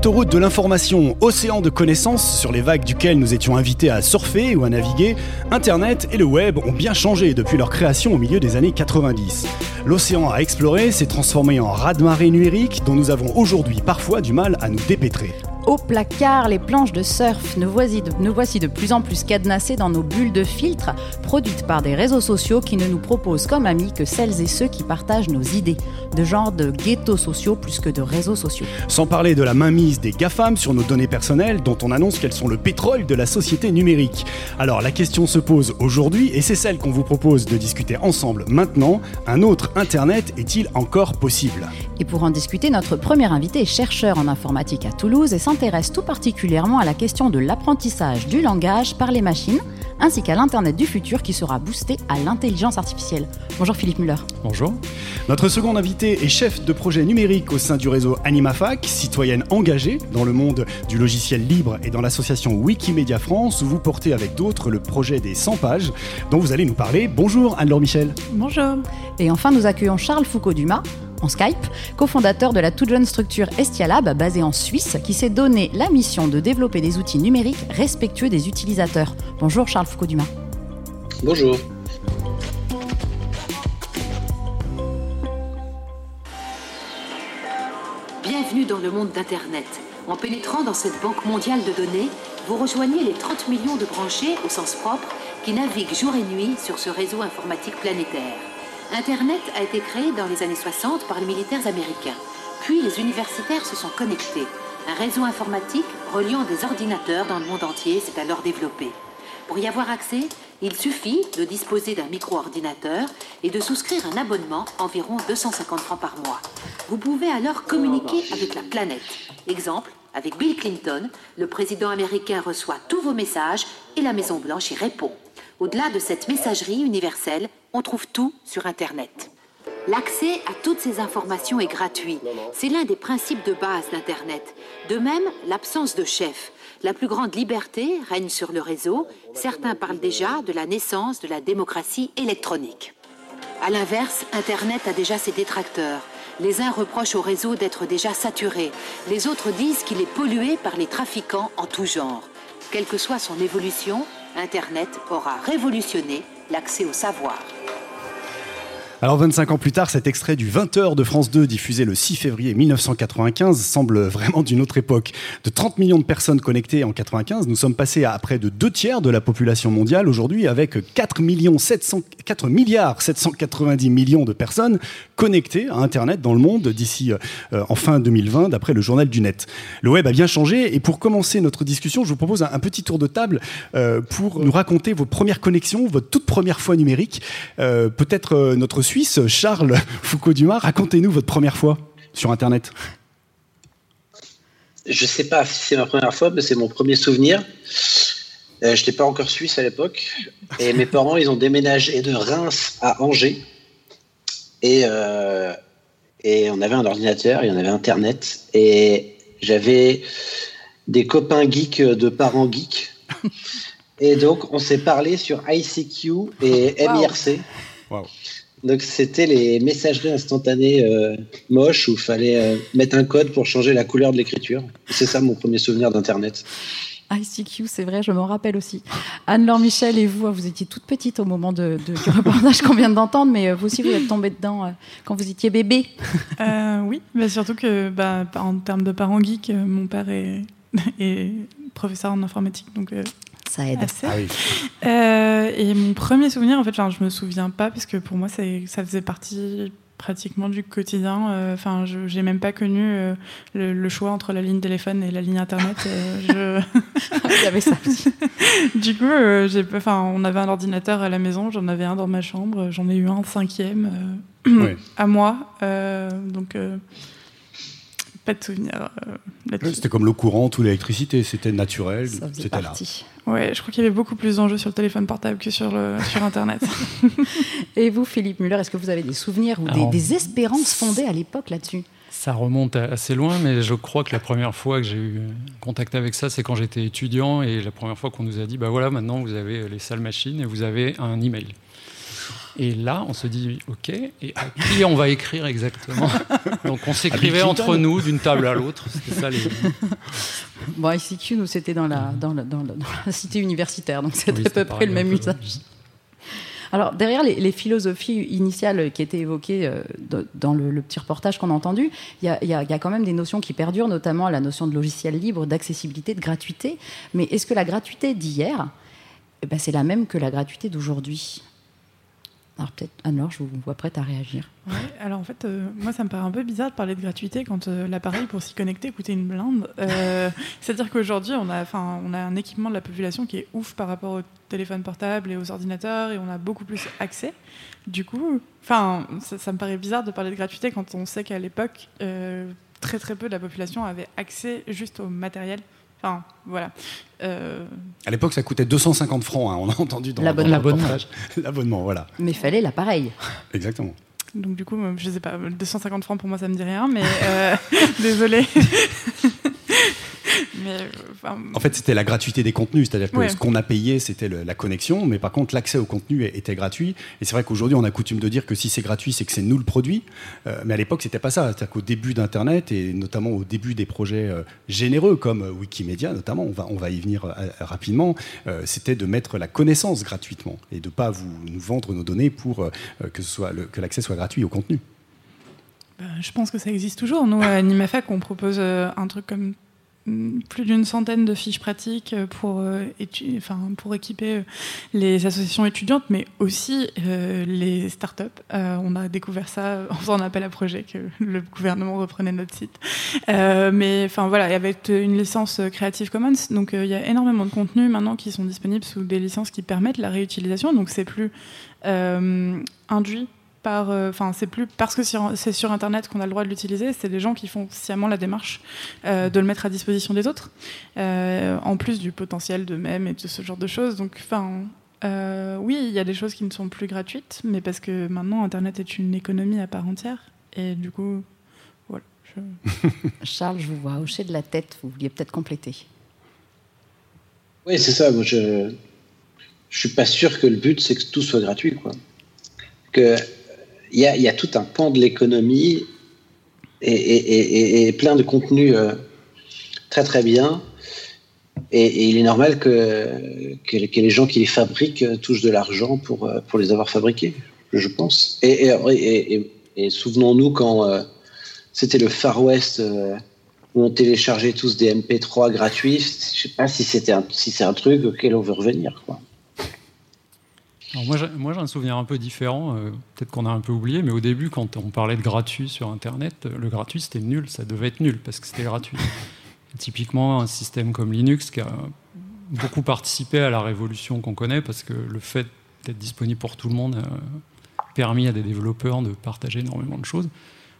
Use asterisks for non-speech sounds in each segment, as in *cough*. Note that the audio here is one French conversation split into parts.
Autoroute de l'information, océan de connaissances sur les vagues duquel nous étions invités à surfer ou à naviguer, Internet et le web ont bien changé depuis leur création au milieu des années 90. L'océan à explorer s'est transformé en raz-de-marée numérique dont nous avons aujourd'hui parfois du mal à nous dépêtrer. Au placard, les planches de surf, nous voici, de, nous voici de plus en plus cadenassées dans nos bulles de filtre, produites par des réseaux sociaux qui ne nous proposent comme amis que celles et ceux qui partagent nos idées, de genre de ghettos sociaux plus que de réseaux sociaux. Sans parler de la mainmise des GAFAM sur nos données personnelles, dont on annonce qu'elles sont le pétrole de la société numérique. Alors la question se pose aujourd'hui, et c'est celle qu'on vous propose de discuter ensemble maintenant, un autre Internet est-il encore possible? Et pour en discuter, notre premier invité est chercheur en informatique à Toulouse et s'intéresse tout particulièrement à la question de l'apprentissage du langage par les machines, ainsi qu'à l'Internet du futur qui sera boosté à l'intelligence artificielle. Bonjour Philippe Muller. Bonjour. Notre second invité est chef de projet numérique au sein du réseau AnimaFac, citoyenne engagée dans le monde du logiciel libre et dans l'association Wikimedia France, où vous portez avec d'autres le projet des 100 pages, dont vous allez nous parler. Bonjour Anne-Laure Michel. Bonjour. Et enfin, nous accueillons Charles Foucault-Dumas, en Skype, cofondateur de la toute jeune structure Estialab basée en Suisse qui s'est donné la mission de développer des outils numériques respectueux des utilisateurs. Bonjour Charles Foucault-Dumas. Bonjour. Bienvenue dans le monde d'Internet. En pénétrant dans cette banque mondiale de données, vous rejoignez les 30 millions de branchés au sens propre qui naviguent jour et nuit sur ce réseau informatique planétaire. Internet a été créé dans les années 60 par les militaires américains. Puis les universitaires se sont connectés. Un réseau informatique reliant des ordinateurs dans le monde entier s'est alors développé. Pour y avoir accès, il suffit de disposer d'un micro-ordinateur et de souscrire un abonnement environ 250 francs par mois. Vous pouvez alors communiquer avec la planète. Exemple, avec Bill Clinton, le président américain reçoit tous vos messages et la Maison Blanche y répond. Au-delà de cette messagerie universelle, on trouve tout sur Internet. L'accès à toutes ces informations est gratuit. C'est l'un des principes de base d'Internet. De même, l'absence de chef. La plus grande liberté règne sur le réseau. Certains parlent déjà de la naissance de la démocratie électronique. A l'inverse, Internet a déjà ses détracteurs. Les uns reprochent au réseau d'être déjà saturé. Les autres disent qu'il est pollué par les trafiquants en tout genre. Quelle que soit son évolution, Internet aura révolutionné l'accès au savoir. Alors 25 ans plus tard, cet extrait du 20h de France 2 diffusé le 6 février 1995 semble vraiment d'une autre époque. De 30 millions de personnes connectées en 95, nous sommes passés à près de deux tiers de la population mondiale aujourd'hui avec 4, millions 700, 4 milliards 790 millions de personnes connectées à Internet dans le monde d'ici euh, en fin 2020 d'après le journal du net. Le web a bien changé et pour commencer notre discussion, je vous propose un, petit tour de table euh, pour nous raconter vos premières connexions, votre toute première fois numérique. Euh, Peut-être euh, notre Suisse, Charles Foucault-Dumas, racontez-nous votre première fois sur Internet. Je sais pas si c'est ma première fois, mais c'est mon premier souvenir. Euh, je n'étais pas encore suisse à l'époque. Et mes *laughs* parents, ils ont déménagé de Reims à Angers. Et, euh, et on avait un ordinateur, et on avait Internet. Et j'avais des copains geeks de parents geeks. *laughs* Et donc, on s'est parlé sur ICQ et MIRC. Wow. Donc c'était les messageries instantanées euh, moches où il fallait euh, mettre un code pour changer la couleur de l'écriture. C'est ça mon premier souvenir d'Internet. ICQ, c'est vrai, je m'en rappelle aussi. Anne-Laure Michel et vous, vous étiez toute petite au moment de, de- du reportage qu'on vient d'entendre, mais euh, vous aussi, vous êtes tombée dedans euh, quand vous étiez bébé. Euh, oui, mais surtout que bah, en termes de parents geeks, mon père est, *laughs* est professeur en informatique, donc euh, Ça aide. Ah oui. Euh, et mon premier souvenir, en fait, enfin, je me souviens pas parce que pour moi, ça faisait partie pratiquement du quotidien. Euh, Enfin, je j'ai même pas connu euh, le, le choix entre la ligne téléphone et la ligne internet. Euh, *laughs* Il y avait ça je... *laughs* du coup, euh, j'ai, enfin, on avait un ordinateur à la maison, j'en avais un dans ma chambre, j'en ai eu un cinquième euh, *clears throat* à moi. Euh, donc, euh, pas de souvenir euh, là-dessus. C'était comme l'eau courante ou l'électricité, c'était naturel, c'était là. Ouais, je crois qu'il y avait beaucoup plus d'enjeux sur le téléphone portable que sur, le, *laughs* sur Internet. Et vous, Philippe Muller, est-ce que vous avez des souvenirs ou des, Alors- des espérances fondées à l'époque là-dessus? Ça remonte assez loin, mais je crois que la première fois que j'ai eu contact avec ça, c'est quand j'étais étudiant et la première fois qu'on nous a dit, bah voilà, maintenant vous avez les salles machines et vous avez un email. Et là, on se dit, OK, et à qui on va écrire exactement *laughs* Donc on s'écrivait entre nous d'une table à l'autre. C'était ça les. Bon, ICQ, nous, c'était dans la, dans, la, dans, la, cité universitaire, donc c'était à peu près le même usage. Alors, derrière les, philosophies initiales qui étaient évoquées euh, dans le, petit reportage qu'on a entendu, il y, y a, quand même des notions qui perdurent, notamment la notion de logiciel libre, d'accessibilité, de gratuité. Mais est-ce que la gratuité d'hier, eh ben, c'est la même que la gratuité d'aujourd'hui? Alors peut-être, Anne-Laure, je vous vois prête à réagir. Ouais, alors en fait, euh, moi ça me paraît un peu bizarre de parler de gratuité quand euh, l'appareil pour s'y connecter coûtait une blinde. Euh, *laughs* c'est-à-dire qu'aujourd'hui, on, a, on a un équipement de la population qui est ouf par rapport aux téléphones portables et aux ordinateurs et on a beaucoup plus accès. Du coup, ça, ça me paraît bizarre de parler de gratuité quand on sait qu'à l'époque, très très peu de la population avait accès juste au matériel Enfin, voilà. Euh, à l'époque, ça coûtait 250 francs, hein, on a entendu dans l'abonnement. *laughs* L'abonnement, voilà. Mais fallait l'appareil. *laughs* Exactement. Donc du coup, je sais pas, 250 francs pour moi, ça me dit rien, mais euh, *laughs* désolé. Euh, en fait, c'était la gratuité des contenus, c'est-à-dire que ce qu'on a payé, c'était la connexion, mais par contre, l'accès au contenu était gratuit. Et c'est vrai qu'aujourd'hui, on a coutume de dire que si c'est gratuit, c'est que c'est nous le produit. Euh, mais à l'époque, c'était pas ça. C'est-à-dire qu'au début d'Internet et notamment au début des projets euh, généreux comme Wikimedia, notamment, on va, on va y venir rapidement, c'était de mettre la connaissance gratuitement et de pas vous nous vendre nos données pour que, ce soit que l'accès soit gratuit au contenu. Ben, je pense que ça existe toujours. Nous, à Animafac, on propose un truc comme plus d'une centaine de fiches pratiques pour, euh, enfin, pour équiper euh, les associations étudiantes, mais aussi euh, les startups. on a découvert ça *laughs* en faisant un appel à projet que le gouvernement reprenait notre site. mais enfin voilà, avec une licence Creative Commons, donc il y a énormément de contenus maintenant qui sont disponibles sous des licences qui permettent la réutilisation. Donc c'est plus induit euh, enfin c'est plus parce que c'est sur internet qu'on a le droit de l'utiliser c'est des gens qui font sciemment la démarche euh, de le mettre à disposition des autres euh, en plus du potentiel d'eux-mêmes et de ce genre de choses. Donc enfin oui il y a des choses qui ne sont plus gratuites mais parce que maintenant internet est une économie à part entière. Et du coup voilà *laughs* Charles je vous vois hocher de la tête vous vouliez peut-être compléter. Oui c'est ça moi je je suis pas sûr que le but c'est que tout soit gratuit quoi. Que il y a, tout un pan de l'économie et, plein de contenus euh, très très bien. Et, il est normal que, les gens qui les fabriquent touchent de l'argent pour, euh, pour les avoir fabriqués, je pense. Et, souvenons-nous quand euh, c'était le Far West où on téléchargeait tous des MP3 gratuits. Je sais pas si c'était si c'est un truc auquel on veut revenir. Quoi moi, j'ai un souvenir un peu différent, euh, peut-être qu'on a un peu oublié, mais au début, quand on parlait de gratuit sur Internet, le gratuit c'était nul, ça devait être nul parce que c'était gratuit. *laughs* typiquement, un système comme Linux qui a beaucoup participé à la révolution qu'on connaît parce que le fait d'être disponible pour tout le monde a permis à des développeurs de partager énormément de choses.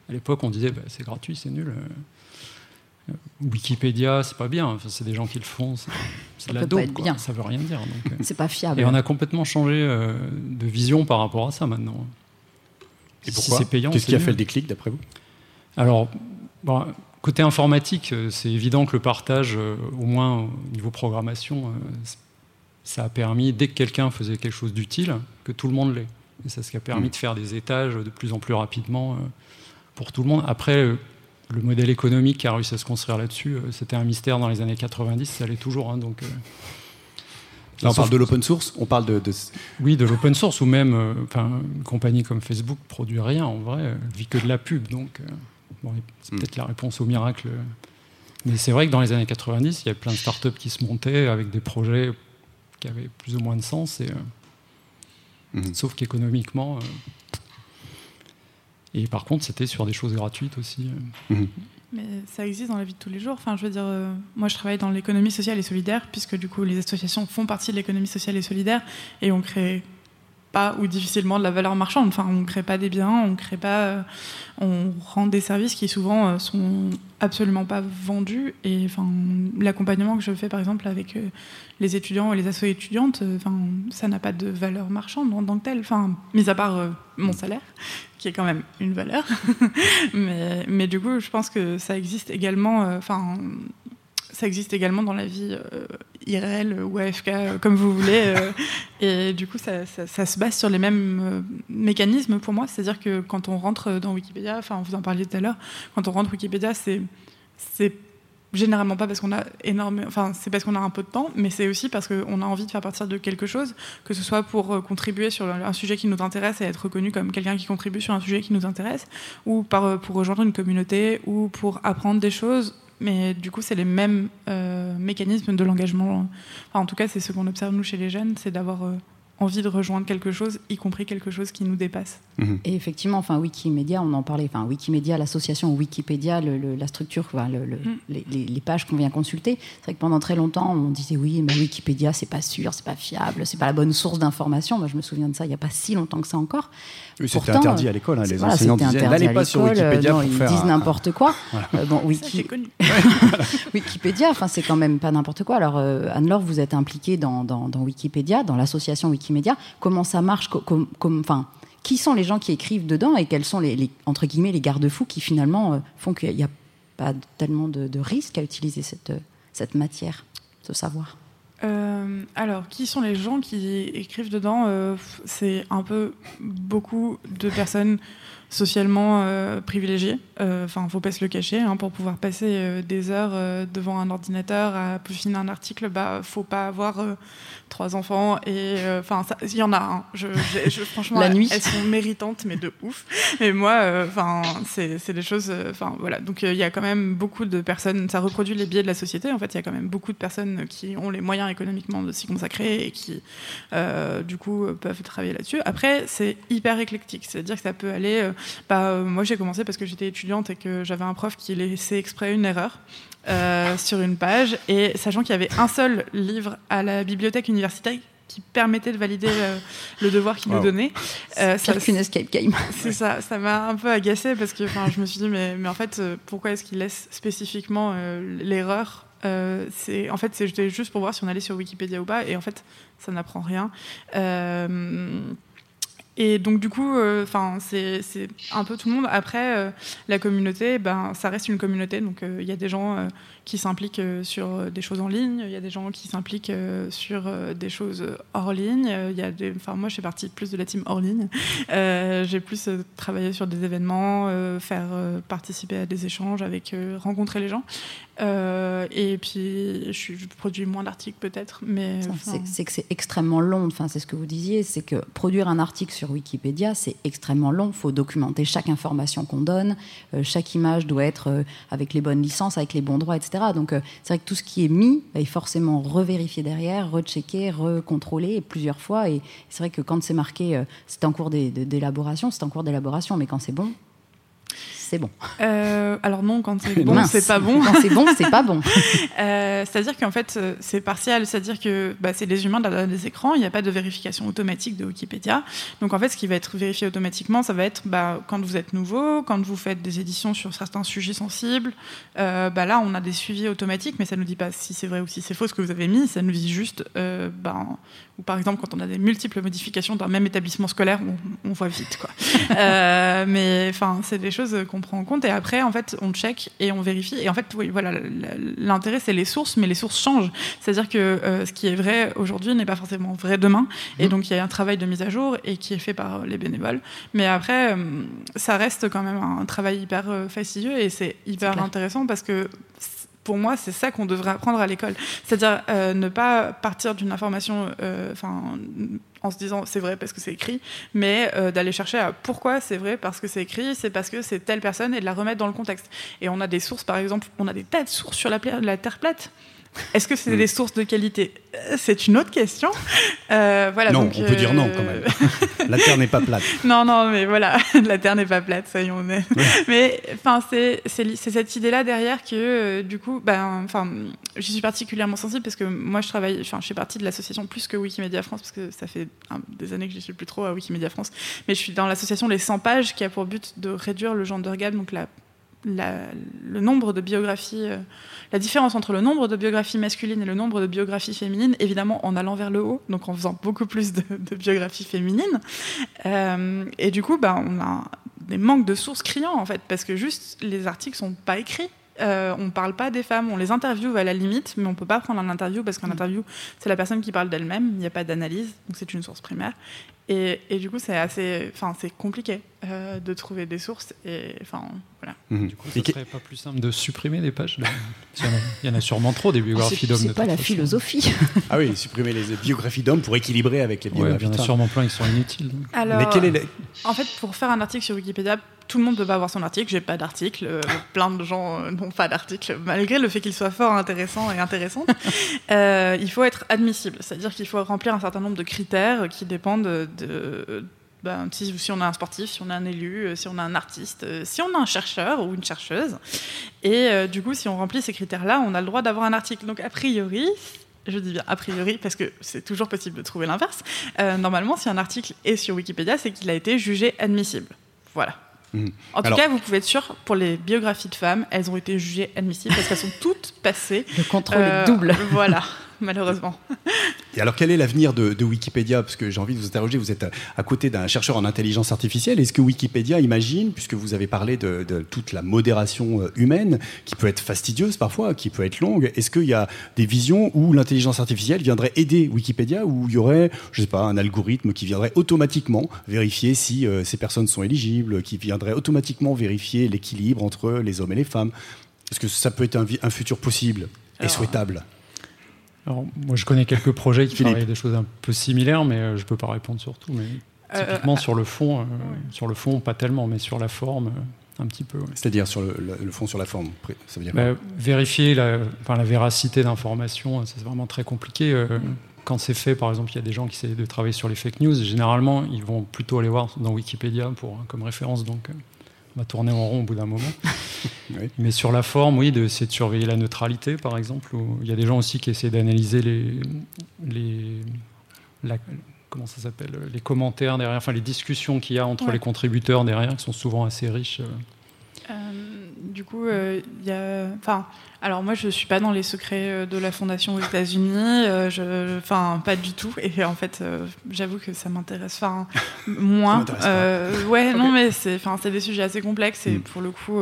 À l'époque, on disait bah, c'est gratuit, c'est nul. Wikipédia, c'est pas bien. Enfin, c'est des gens qui le font. C'est de la dope. Bien. Ça veut rien dire. Euh. c'est pas fiable. Et on a complètement changé euh, de vision par rapport à ça maintenant. Et pourquoi c'est payant. Qu'est-ce qui a fait le déclic d'après vous? Alors, côté informatique, euh, c'est évident que le partage, au moins au niveau programmation, ça a permis, dès que quelqu'un faisait quelque chose d'utile, que tout le monde l'ait. Et c'est ce qui a permis mm. de faire des étages de plus en plus rapidement pour tout le monde. Après, le modèle économique qui a réussi à se construire là-dessus, euh, c'était un mystère dans les années 90, ça l'est toujours. Hein, donc, euh. Là, on parle de l'open source On parle de, Oui, de l'open source, ou même euh, une compagnie comme Facebook produit rien, en vrai, elle vit que de la pub. Donc, c'est hmm. peut-être la réponse au miracle. Mais c'est vrai que dans les années 90, il y avait plein de startups qui se montaient avec des projets qui avaient plus ou moins de sens. Et, hmm. Sauf qu'économiquement, et par contre, c'était sur des choses gratuites aussi. Mhm. Mais ça existe dans la vie de tous les jours. Enfin, je veux dire, euh, moi, je travaille dans l'économie sociale et solidaire, puisque du coup, les associations font partie de l'économie sociale et solidaire, et on crée pas ou difficilement de la valeur marchande. Enfin, on ne crée pas des biens, on crée pas, euh, on rend des services qui souvent euh, sont absolument pas vendus. Et enfin, l'accompagnement que je fais par exemple avec euh, les étudiants et les assos étudiantes, enfin, ça n'a pas de valeur marchande en tant que tel. Enfin, mis à part mon salaire, qui est quand même une valeur. *laughs* mais, mais du coup, je pense que ça existe également. Ça existe également dans la vie IRL ou AFK, comme vous voulez. *laughs* et du coup, ça, ça, se base sur les mêmes mécanismes pour moi. C'est-à-dire que quand on rentre dans Wikipédia, enfin, vous en parliez tout à l'heure, quand on rentre Wikipédia, c'est généralement pas parce qu'on a énorme, enfin c'est parce qu'on a un peu de temps, mais c'est aussi parce qu'on a envie de faire partir de quelque chose, que ce soit pour euh, contribuer sur un sujet qui nous intéresse et être reconnu comme quelqu'un qui contribue sur un sujet qui nous intéresse, ou par, euh, pour rejoindre une communauté, ou pour apprendre des choses. Mais du coup, c'est les mêmes euh, mécanismes de l'engagement. en tout cas, c'est ce qu'on observe nous chez les jeunes, c'est d'avoir envie de rejoindre quelque chose, y compris quelque chose qui nous dépasse. Mhm. Et effectivement, enfin, Wikimedia, on en parlait, enfin, Wikimedia, l'association Wikipédia, la structure, mhm. les, pages qu'on vient consulter. C'est vrai que pendant très longtemps, on disait oui, mais Wikipédia, c'est pas sûr, c'est pas fiable, c'est pas la bonne source d'information. Moi, je me souviens de ça il n'y a pas si longtemps que ça encore. Oui, c'était interdit à l'école. Hein, les enseignants disaient n'allez pas sur Wikipédia non, ils disent n'importe quoi. *laughs* Euh, bon, Wiki... connu. *laughs* Wikipédia, enfin, c'est quand même pas n'importe quoi. Alors, euh, Anne-Laure, vous êtes impliquée dans, dans, Wikipédia, dans l'association Comment ça marche qui sont les gens qui écrivent dedans et quels sont les, entre guillemets les garde-fous qui finalement euh, font qu'il n'y a pas tellement de, de risques à utiliser cette, cette matière, ce savoir? Euh, alors, qui sont les gens qui écrivent dedans euh, C'est un peu beaucoup de personnes socialement euh, privilégiées. Enfin, faut pas se le cacher. Hein, pour pouvoir passer des heures devant un ordinateur à peaufiner un article, bah, faut pas avoir trois enfants et enfin il y en a un. Je, franchement, *laughs* la nuit, elles, sont méritantes mais de ouf. Et moi, enfin c'est des choses. Enfin voilà, donc il y a quand même beaucoup de personnes. Ça reproduit les biais de la société. En fait, il y a quand même beaucoup de personnes qui ont les moyens économiquement de s'y consacrer et qui du coup peuvent travailler là-dessus. Après, c'est hyper éclectique. C'est-à-dire que ça peut aller. bah, moi, j'ai commencé parce que j'étais étudiante et que j'avais un prof qui laissait exprès une erreur. Euh, *laughs* sur une page, et sachant qu'il y avait un seul livre à la bibliothèque universitaire qui permettait de valider le, devoir qu'il nous donnait. Euh, ça, une escape game. C'est ça, ça m'a un peu agacé parce que je me suis dit, mais, mais en fait, euh, pourquoi est-ce qu'il laisse spécifiquement euh, l'erreur c'est en fait c'était juste pour voir si on allait sur Wikipédia ou pas et en fait ça n'apprend rien et donc du coup, euh, enfin c'est un peu tout le monde. Après, euh, la communauté, ben ça reste une communauté. Donc euh, il y a des gens qui s'impliquent sur des choses en ligne, il y a des gens qui s'impliquent sur des choses hors ligne. Il y a enfin moi je fais partie plus de la team hors ligne. J'ai plus travaillé sur des événements, faire participer à des échanges, avec rencontrer les gens. Et puis je, je, produis moins d'articles peut-être, mais c'est que c'est extrêmement long. Enfin c'est ce que vous disiez, c'est que produire un article sur Wikipédia, c'est extrêmement long. Il faut documenter chaque information qu'on donne. Euh, chaque image doit être euh, avec les bonnes licences, avec les bons droits, etc. Donc, euh, c'est vrai que tout ce qui est mis est forcément revérifié derrière, rechecké, recontrôlé plusieurs fois. Et c'est vrai que quand c'est marqué, c'est en cours d'élaboration, c'est en cours d'élaboration, mais quand c'est bon, c'est bon. Euh, alors non, quand c'est *laughs* bon, c'est pas bon. Quand c'est bon, c'est pas bon. *laughs* Euh, c'est-à-dire qu'en fait, euh, c'est partiel. C'est-à-dire que bah, c'est les humains derrière des écrans. Il n'y a pas de vérification automatique de Wikipédia. Donc en fait, ce qui va être vérifié automatiquement, ça va être bah, quand vous êtes nouveau, quand vous faites des éditions sur certains sujets sensibles. bah, là, on a des suivis automatiques, mais ça ne nous dit pas si c'est vrai ou si c'est faux ce que vous avez mis. Ça nous dit juste, bah, ou par exemple, quand on a des multiples modifications d'un même établissement scolaire, on, voit vite. Quoi. *laughs* mais enfin, c'est des choses qu'on prend en compte. Et après, en fait, on check et on vérifie. Et en fait, oui, voilà, l'intérêt, c'est les sources, mais les sources changent. C'est-à-dire que euh, ce qui est vrai aujourd'hui n'est pas forcément vrai demain. Et mmh. donc, il y a un travail de mise à jour et qui est fait par les bénévoles. Mais après, euh, ça reste quand même un travail hyper euh, fastidieux et c'est hyper intéressant parce que pour moi, c'est ça qu'on devrait apprendre à l'école. C'est-à-dire ne pas partir d'une information, enfin, en se disant c'est vrai parce que c'est écrit, mais euh, d'aller chercher à pourquoi c'est vrai parce que c'est écrit, c'est parce que c'est telle personne et de la remettre dans le contexte. Et on a des sources, par exemple, on a des tas de sources sur la Terre plate. Est-ce que c'est mm. des sources de qualité? Euh, C'est une autre question. Euh, voilà, non, on peut dire non quand même. *laughs* la Terre n'est pas plate. Non, non, mais voilà, *laughs* la Terre n'est pas plate, soyons honnêtes. Mais enfin, c'est cette idée-là derrière que du coup, ben, je suis particulièrement sensible parce que moi, je travaille, je fais partie de l'association plus que Wikimedia France parce que ça fait des années que je suis plus trop à Wikimedia France, mais je suis dans l'association Les 100 pages qui a pour but de réduire le gender gap, donc la le nombre de biographies, euh, la différence entre le nombre de biographies masculines et le nombre de biographies féminines, évidemment en allant vers le haut, donc en faisant beaucoup plus de, biographies féminines. Euh, et du coup, bah, on a des manques de sources criants en fait, parce que juste les articles sont pas écrits. Euh, on ne parle pas des femmes, on les interviewe à la limite, mais on ne peut pas prendre un interview parce qu'un Mm. interview, c'est la personne qui parle d'elle-même, il n'y a pas d'analyse, donc c'est une source primaire. Et, et du coup, c'est assez, enfin, c'est compliqué euh, de trouver des sources. Et enfin, voilà. Mhm. Du coup, ce serait pas plus simple de supprimer des pages de- Il y en a- il y en a sûrement trop des biographies d'hommes. c'est pas la façon. philosophie. Ah oui, supprimer les biographies d'hommes pour équilibrer avec les Ouais, il biographies y en a sûrement plein qui sont inutiles. Alors, Mais quelle est la- En fait, pour faire un article sur Wikipédia, tout le monde ne peut pas avoir son article. J'ai pas d'article. euh, *laughs* plein de gens euh, n'ont pas d'article, malgré le fait qu'il soit fort intéressant et intéressant. *laughs* Euh, il faut être admissible, c'est-à-dire qu'il faut remplir un certain nombre de critères qui dépendent de. ben, si, si on a un sportif, si on a un élu, si on a un artiste, si on a un chercheur ou une chercheuse. Et du coup, si on remplit ces critères-là, on a le droit d'avoir un article. Donc, a priori, je dis bien a priori parce que c'est toujours possible de trouver l'inverse. Euh, normalement, si un article est sur Wikipédia, c'est qu'il a été jugé admissible. Voilà. Mhm. En tout Alors- cas, vous pouvez être sûr, pour les biographies de femmes, elles ont été jugées admissibles parce qu'elles sont toutes passées. Le contrôle Euh, est double. Voilà, *laughs* *laughs* malheureusement. Et alors, quel est l'avenir de, de Wikipédia? Parce que j'ai envie de vous interroger, vous êtes à, à côté d'un chercheur en intelligence artificielle. Est-ce que Wikipédia imagine, puisque vous avez parlé de, de toute la modération euh, humaine, qui peut être fastidieuse parfois, qui peut être longue, est-ce qu'il y a des visions où l'intelligence artificielle viendrait aider Wikipédia, où il y aurait, je sais pas, un algorithme qui viendrait automatiquement vérifier si euh, ces personnes sont éligibles, qui viendrait automatiquement vérifier l'équilibre entre les hommes et les femmes? Est-ce que ça peut être un, futur possible et Alors, souhaitable? Alors, moi, je connais quelques projets qui Philippe. travaillent des choses un peu similaires, mais euh, je peux pas répondre sur tout. Mais Euh, typiquement, sur le fond, euh, sur le fond, pas tellement, mais sur la forme, euh, un petit peu. ouais. C'est-à-dire sur le, le- le fond, sur la forme Ça veut dire quoi Bah, vérifier la, enfin, la véracité d'informations, c'est vraiment très compliqué. euh, Quand c'est fait, par exemple, il y a des gens qui essaient de travailler sur les fake news. Généralement, ils vont plutôt aller voir dans Wikipédia pour, comme référence. Donc, euh, on va tourner en rond au bout d'un moment. *laughs* Oui. Mais sur la forme, oui, d'essayer de surveiller la neutralité, par exemple. il y a des gens aussi qui essaient d'analyser les, les, la- comment ça s'appelle, les commentaires derrière, enfin les discussions qu'il y a entre Ouais. les contributeurs derrière, qui sont souvent assez riches. euh. Du coup, euh, il y a. Enfin, alors moi, je suis pas dans les secrets euh, de la fondation aux États-Unis. euh, enfin, pas du tout. Et en fait, j'avoue que ça m'intéresse. Enfin, *laughs* moins. ouais, *laughs* non, mais c'est. Enfin, c'est des sujets assez complexes et Mm. pour le coup.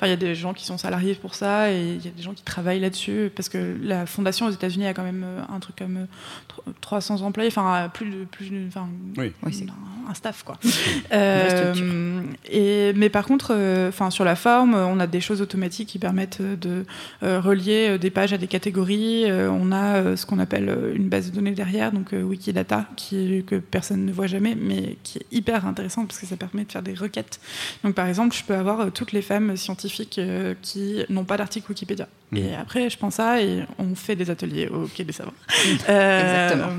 Euh, Enfin, il y a des gens qui sont salariés pour ça et il y a des gens qui travaillent là-dessus parce que la fondation aux États-Unis a quand même euh, un truc comme euh, tro- 300 employés, enfin plus de plus, de- enfin Oui. Un, un staff quoi. Euh, et mais par contre, euh, enfin sur la forme, on a des choses automatiques qui permettent de euh, relier euh, des pages à des catégories. Euh, on a euh, ce qu'on appelle euh, une base de données derrière, donc euh, Wikidata, qui que personne ne voit jamais, mais qui est hyper intéressante parce que ça permet de faire des requêtes. Donc par exemple, je peux avoir euh, toutes les femmes scientifiques euh, qui n'ont pas d'article Wikipédia. Mhm. Et après, je prends ça et on fait des ateliers au Quai des Savoirs. *laughs* Euh, Exactement.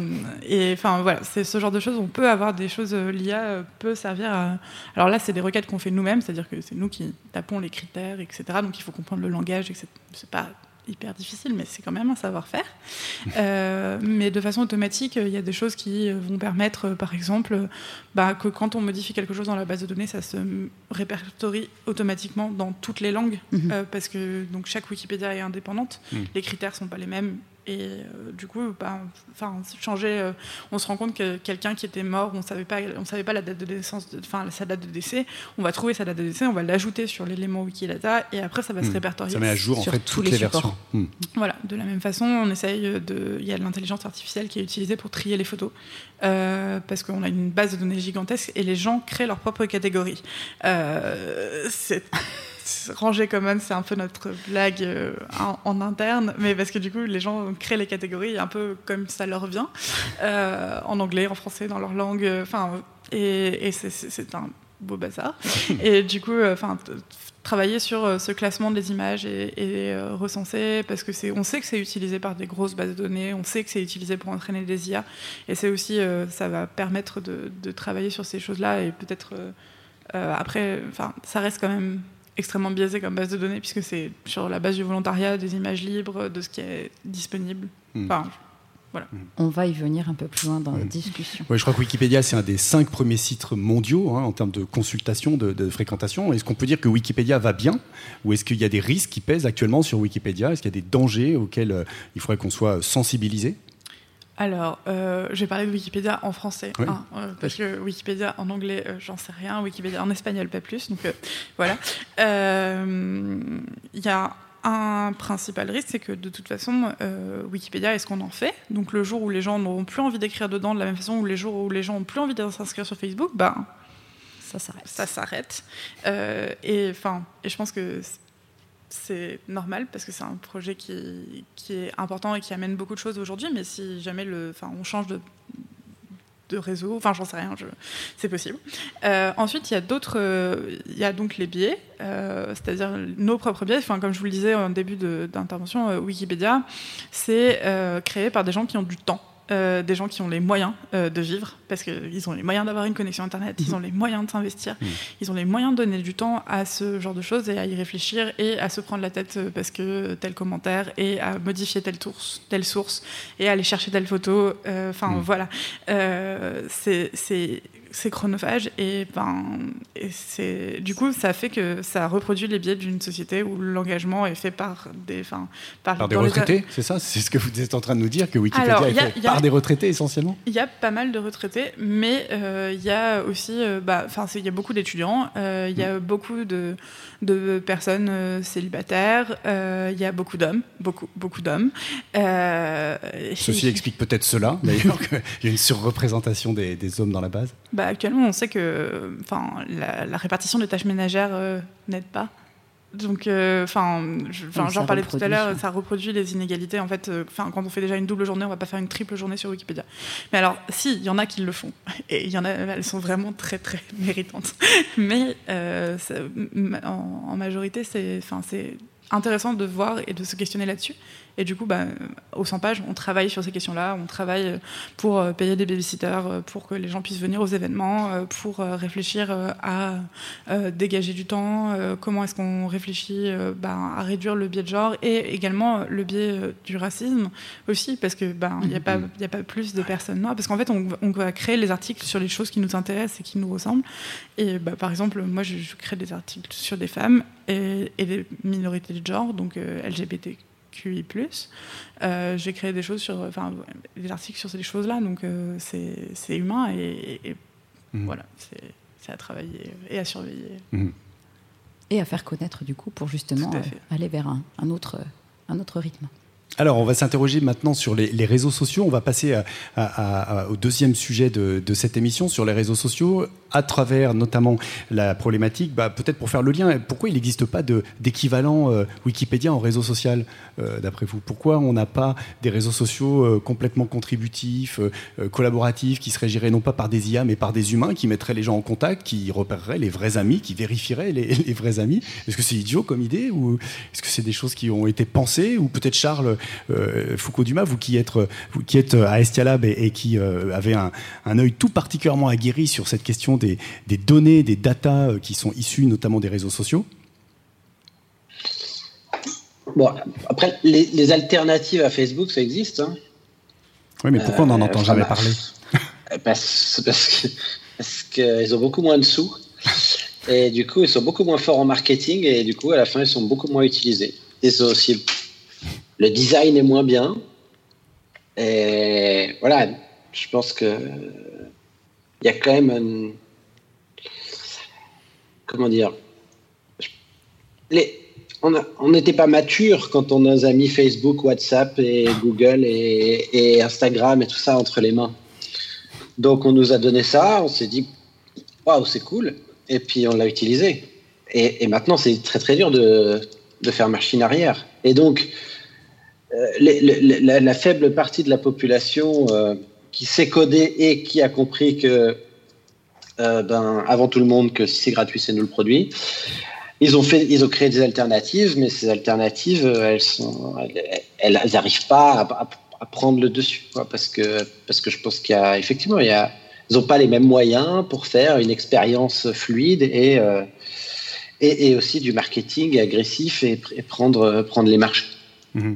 Et enfin voilà, c'est ce genre de choses. On peut avoir des choses. euh, L'IA peut servir à. Alors là, c'est des requêtes qu'on fait nous-mêmes, c'est-à-dire que c'est nous qui tapons les critères, etc. Donc il faut comprendre le langage, et que c'est- c'est pas hyper difficile, mais c'est quand même un savoir-faire. Euh, mais de façon automatique, il y a des choses qui vont permettre, euh, par exemple, bah, que quand on modifie quelque chose dans la base de données, ça se répertorie automatiquement dans toutes les langues, Mhm. euh, parce que donc chaque Wikipédia est indépendante, Mhm. les critères sont pas les mêmes. Et euh, du coup, bah, changer, euh, on se rend compte que quelqu'un qui était mort, on savait pas, on savait pas la date de naissance, enfin sa date de décès. On va trouver sa date de décès, on va l'ajouter sur l'élément Wikidata, et après ça va se Hmm. répertorier Ça met à jour en fait tous toutes les les, supports. versions. Hmm. voilà, de la même façon, on essaye de. Il y a de l'intelligence artificielle qui est utilisée pour trier les photos, euh, parce qu'on a une base de données gigantesque et les gens créent leur propre catégorie. C'est Ranger Commons, c'est un peu notre blague euh, en, en interne, mais parce que du coup, les gens créent les catégories un peu comme ça leur vient, euh, en anglais, en français, dans leur langue, euh, enfin, et, et c'est- un beau bazar. *laughs* et du coup, enfin, travailler sur ce classement des images et, et, euh, recenser parce que c'est on sait que c'est utilisé par des grosses bases de données on sait que c'est utilisé pour entraîner des IA et c'est aussi euh, ça va permettre de, de travailler sur ces choses là et peut-être euh, après enfin ça reste quand même extrêmement biaisé comme base de données puisque c'est sur la base du volontariat des images libres de ce qui est disponible Hmm. enfin On va y venir un peu plus loin dans la Mhm. discussion. Ouais, je crois que Wikipédia, c'est un des cinq premiers sites mondiaux hein, en termes de consultation, de, de fréquentation. Est-ce qu'on peut dire que Wikipédia va bien Ou est-ce qu'il y a des risques qui pèsent actuellement sur Wikipédia? Est-ce qu'il y a des dangers auxquels euh, il faudrait qu'on soit sensibilisé? Alors, euh, je vais parler de Wikipédia en français, Oui. hein, euh, parce que Wikipédia en anglais, euh, j'en sais rien. Wikipédia en espagnol, pas plus. Donc euh, voilà. Euh, Il y a un principal risque, c'est que de toute façon, euh, Wikipédia est ce qu'on en fait? Donc le jour où les gens n'auront plus envie d'écrire dedans, de la même façon où les jours où les gens n'ont plus envie de s'inscrire sur Facebook, ben ça s'arrête. Ça s'arrête. Euh, et enfin, et je pense que c'est normal parce que c'est un projet qui, est important et qui amène beaucoup de choses aujourd'hui. Mais si jamais le, enfin, on change de, réseau, enfin j'en sais rien, c'est possible. Euh, ensuite, il y a d'autres, euh, il y a donc les biais, euh, c'est-à-dire nos propres biais. Comme je vous le disais en début d'intervention, Wikipédia, c'est créé par des gens qui ont du temps. Euh, des gens qui ont les moyens euh, de vivre, parce qu'ils ont les moyens d'avoir une connexion Internet, ils mhm. ont les moyens de s'investir, mhm. ils ont les moyens de donner du temps à ce genre de choses et à y réfléchir et à se prendre la tête euh, parce que tel commentaire et à modifier telle, source, telle source et à aller chercher telle photo. Enfin, mhm. voilà. c'est c'est chronophage et ben et c'est du coup ça fait que ça reproduit les biais d'une société où l'engagement est fait par des enfin par, des retraités c'est ça? C'est ce que vous êtes en train de nous dire que Wikipédia est fait par des retraités essentiellement? Il y a pas mal de retraités mais euh, il y a aussi euh, bah enfin il y a beaucoup d'étudiants euh, il y a mm. beaucoup de de personnes euh, célibataires. Euh, il y a beaucoup d'hommes, beaucoup, beaucoup d'hommes. Euh, Ceci explique peut-être cela, *laughs* d'ailleurs, qu'il y a une surreprésentation des, des, hommes dans la base. Bah, actuellement, on sait que la, la répartition des tâches ménagères n'aide pas. Donc, euh, enfin, j'en parlais tout à l'heure, ça reproduit les inégalités. En fait, euh, quand on fait déjà une double journée, on va pas faire une triple journée sur Wikipédia. Mais alors, si, il y en a qui le font, et il y en a, elles sont vraiment très très *laughs* méritantes. Mais euh, en, en, majorité, c'est, enfin, c'est intéressant de voir et de se questionner là-dessus. Et du coup, bah, au 100 pages, on travaille sur ces questions-là. On travaille pour euh, payer des babysitters, euh, pour que les gens puissent venir aux événements, euh, pour réfléchir à dégager du temps, comment est-ce qu'on réfléchit bah, à réduire le biais de genre et également le biais du racisme aussi, parce qu'il bah, n'y a, pas, a pas plus de personnes noires. Parce qu'en fait, on, on, va créer les articles sur les choses qui nous intéressent et qui nous ressemblent. Et par exemple, moi, je, crée des articles sur des femmes et, et des minorités de genre, donc LGBT QI+. Euh, j'ai créé des choses sur, enfin, des articles sur ces choses-là, donc euh, c'est humain et, mmh. voilà, c'est à travailler et à surveiller. Mmh. Et à faire connaître du coup pour justement euh, aller vers un, un, autre, un autre rythme. Alors, on va s'interroger maintenant sur les, réseaux sociaux. On va passer au deuxième sujet de, cette émission sur les réseaux sociaux, à travers notamment la problématique, bah, peut-être pour faire le lien, pourquoi il n'existe pas d'équivalent euh, Wikipédia en réseau social, euh, d'après vous? Pourquoi on n'a pas des réseaux sociaux euh, complètement contributifs, collaboratifs, qui seraient gérés non pas par des IA, mais par des humains, qui mettraient les gens en contact, qui repéreraient les vrais amis, qui vérifieraient les, *laughs* vrais amis? Est-ce que c'est idiot comme idée, ou est-ce que c'est des choses qui ont été pensées, ou peut-être Charles Foucault-Dumas, vous qui êtes, qui êtes à Estialab et, qui avez un, un, œil tout particulièrement aguerri sur cette question des, des données, des datas euh, qui sont issues notamment des réseaux sociaux Bon, après, les, alternatives à Facebook, ça existe. Hein. Oui, mais pourquoi on n'en entend jamais parler *laughs* parce, parce qu'ils ont beaucoup moins de sous. Et du coup, ils sont beaucoup moins forts en marketing. Et du coup, à la fin, ils sont beaucoup moins utilisés. Ils aussi le design est moins bien. Et voilà, je pense que il y a quand même comment dire on n'était pas mature quand on a mis Facebook, WhatsApp et Google et, Instagram et tout ça entre les mains. Donc on nous a donné ça, on s'est dit waouh c'est cool et puis on l'a utilisé. Et, maintenant c'est très très dur de, de faire machine arrière. Et donc euh, la, faible partie de la population euh, qui s'est codée et qui a compris que, euh, ben, avant tout le monde, que si c'est gratuit, c'est nous le produit. Ils ont, fait, ils ont créé des alternatives, mais ces alternatives, elles sont, elles n'arrivent pas à, prendre le dessus, parce que, parce que je pense qu'il y ils n'ont pas les mêmes moyens pour faire une expérience fluide et, et, aussi du marketing agressif et, prendre, prendre les marchés. Mmh.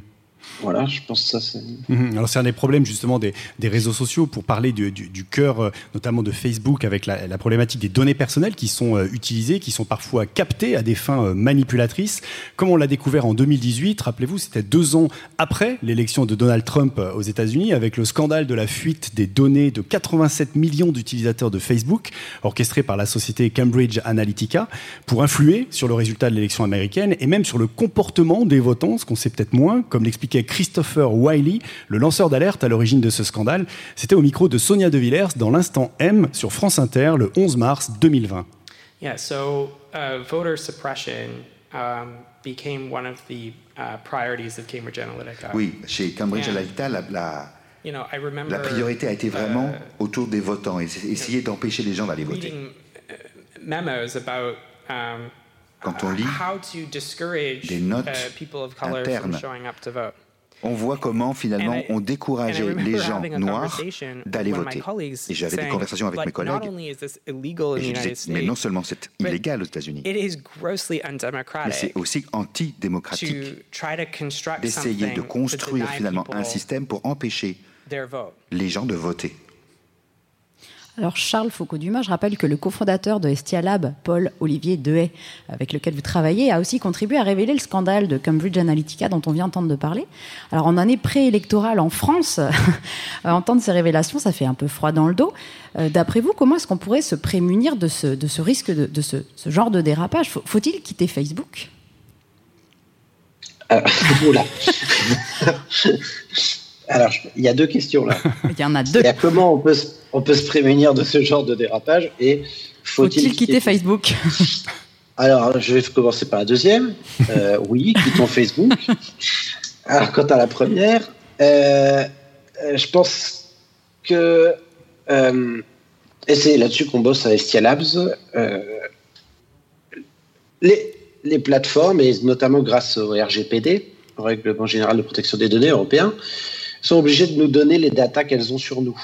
Voilà, je pense que ça. Mhm. Alors c'est un des problèmes justement des, réseaux sociaux pour parler du, cœur, euh, notamment de Facebook, avec la, la, problématique des données personnelles qui sont euh, utilisées, qui sont parfois captées à des fins euh, manipulatrices. Comme on l'a découvert en 2018, rappelez-vous, c'était deux ans après l'élection de Donald Trump aux États-Unis, avec le scandale de la fuite des données de 87 millions d'utilisateurs de Facebook, orchestré par la société Cambridge Analytica, pour influer sur le résultat de l'élection américaine et même sur le comportement des votants, ce qu'on sait peut-être moins, comme l'expliquait Christopher Wiley, le lanceur d'alerte à l'origine de ce scandale. C'était au micro de Sonia De Villers dans l'instant M sur France Inter le 11 mars 2020. Yeah, so uh, voter suppression um, became one of the uh, priorities of Cambridge Analytica. Oui, chez Cambridge Analytica, la, la, you know, I remember, la priorité a été vraiment uh, autour des votants et essayer d'empêcher les gens d'aller voter. Memos about um, quand on lit des notes internes on voit comment finalement on décourageait les gens noirs d'aller voter. Et j'avais des conversations avec mes collègues. Et je disais, mais non seulement c'est illégal aux États-Unis, mais c'est aussi antidémocratique d'essayer de construire finalement un système pour empêcher les gens de voter. Alors Charles Foucault-Dumas, je rappelle que le cofondateur de Estia Lab, Paul Olivier Dehaye, avec lequel vous travaillez, a aussi contribué à révéler le scandale de Cambridge Analytica dont on vient d'entendre de parler. Alors en année préélectorale en France, *laughs* entendre ces révélations, ça fait un peu froid dans le dos. Euh, d'après vous, comment est-ce qu'on pourrait se prémunir de ce, de ce risque, de, de ce, ce, genre de dérapage? Faut-il quitter Facebook? Euh, *laughs* *laughs* Alors, il y a deux questions là. *laughs* Il y en a deux. Il y a comment on peut, se, on peut se prémunir de ce genre de dérapage et faut-il faut quitter, quitter, Facebook *laughs* Alors, je vais commencer par la deuxième. Euh, oui, quittons Facebook. Alors, quant à la première, euh, euh je pense que euh, et c'est là-dessus qu'on bosse à Estia Labs. Les, les plateformes, et notamment grâce au RGPD, au Règlement général de protection des données européen, sont obligées de nous donner les datas qu'elles ont sur nous.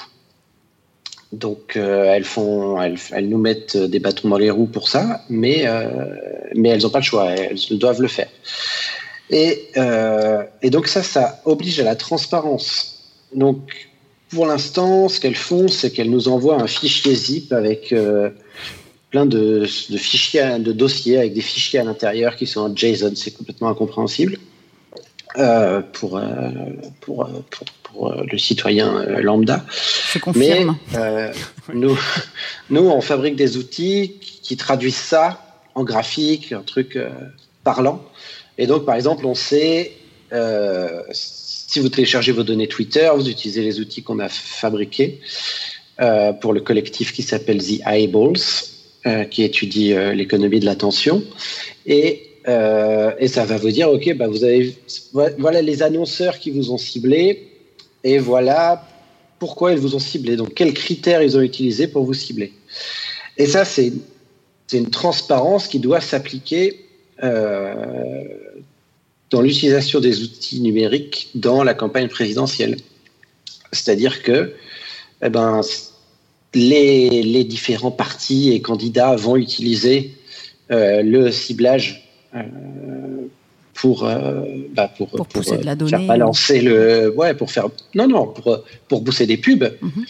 Donc euh, elles font, elles, elles, nous mettent des bâtons dans les roues pour ça, mais euh, mais elles n'ont pas le choix, elles doivent le faire. Et, euh, et donc ça, ça oblige à la transparence. Donc pour l'instant, ce qu'elles font, c'est qu'elles nous envoient un fichier zip avec plein de, de, fichiers, de dossiers avec des fichiers à l'intérieur qui sont en JSON. C'est complètement incompréhensible. Euh, pour, euh, pour, pour, pour, le citoyen lambda. Je confirme. Mais *laughs* nous, nous, on fabrique des outils qui traduisent ça en graphique, un truc parlant. Et donc, par exemple, on sait, si vous téléchargez vos données Twitter, vous utilisez les outils qu'on a fabriqués pour le collectif qui s'appelle The Eyeballs, qui étudie l'économie de l'attention. Et euh, et ça va vous dire, OK, bah vous avez, voilà les annonceurs qui vous ont ciblé et voilà pourquoi ils vous ont ciblé. Donc, quels critères ils ont utilisés pour vous cibler. Et ça, c'est une transparence qui doit s'appliquer euh, dans l'utilisation des outils numériques dans la campagne présidentielle. C'est-à-dire que eh ben, les, différents partis et candidats vont utiliser euh, le ciblage pour, euh, bah pour, pour, pour de la euh, faire balancer le. Ouais, pour faire. Non, non, pour, pour bousser des pubs, mm -hmm.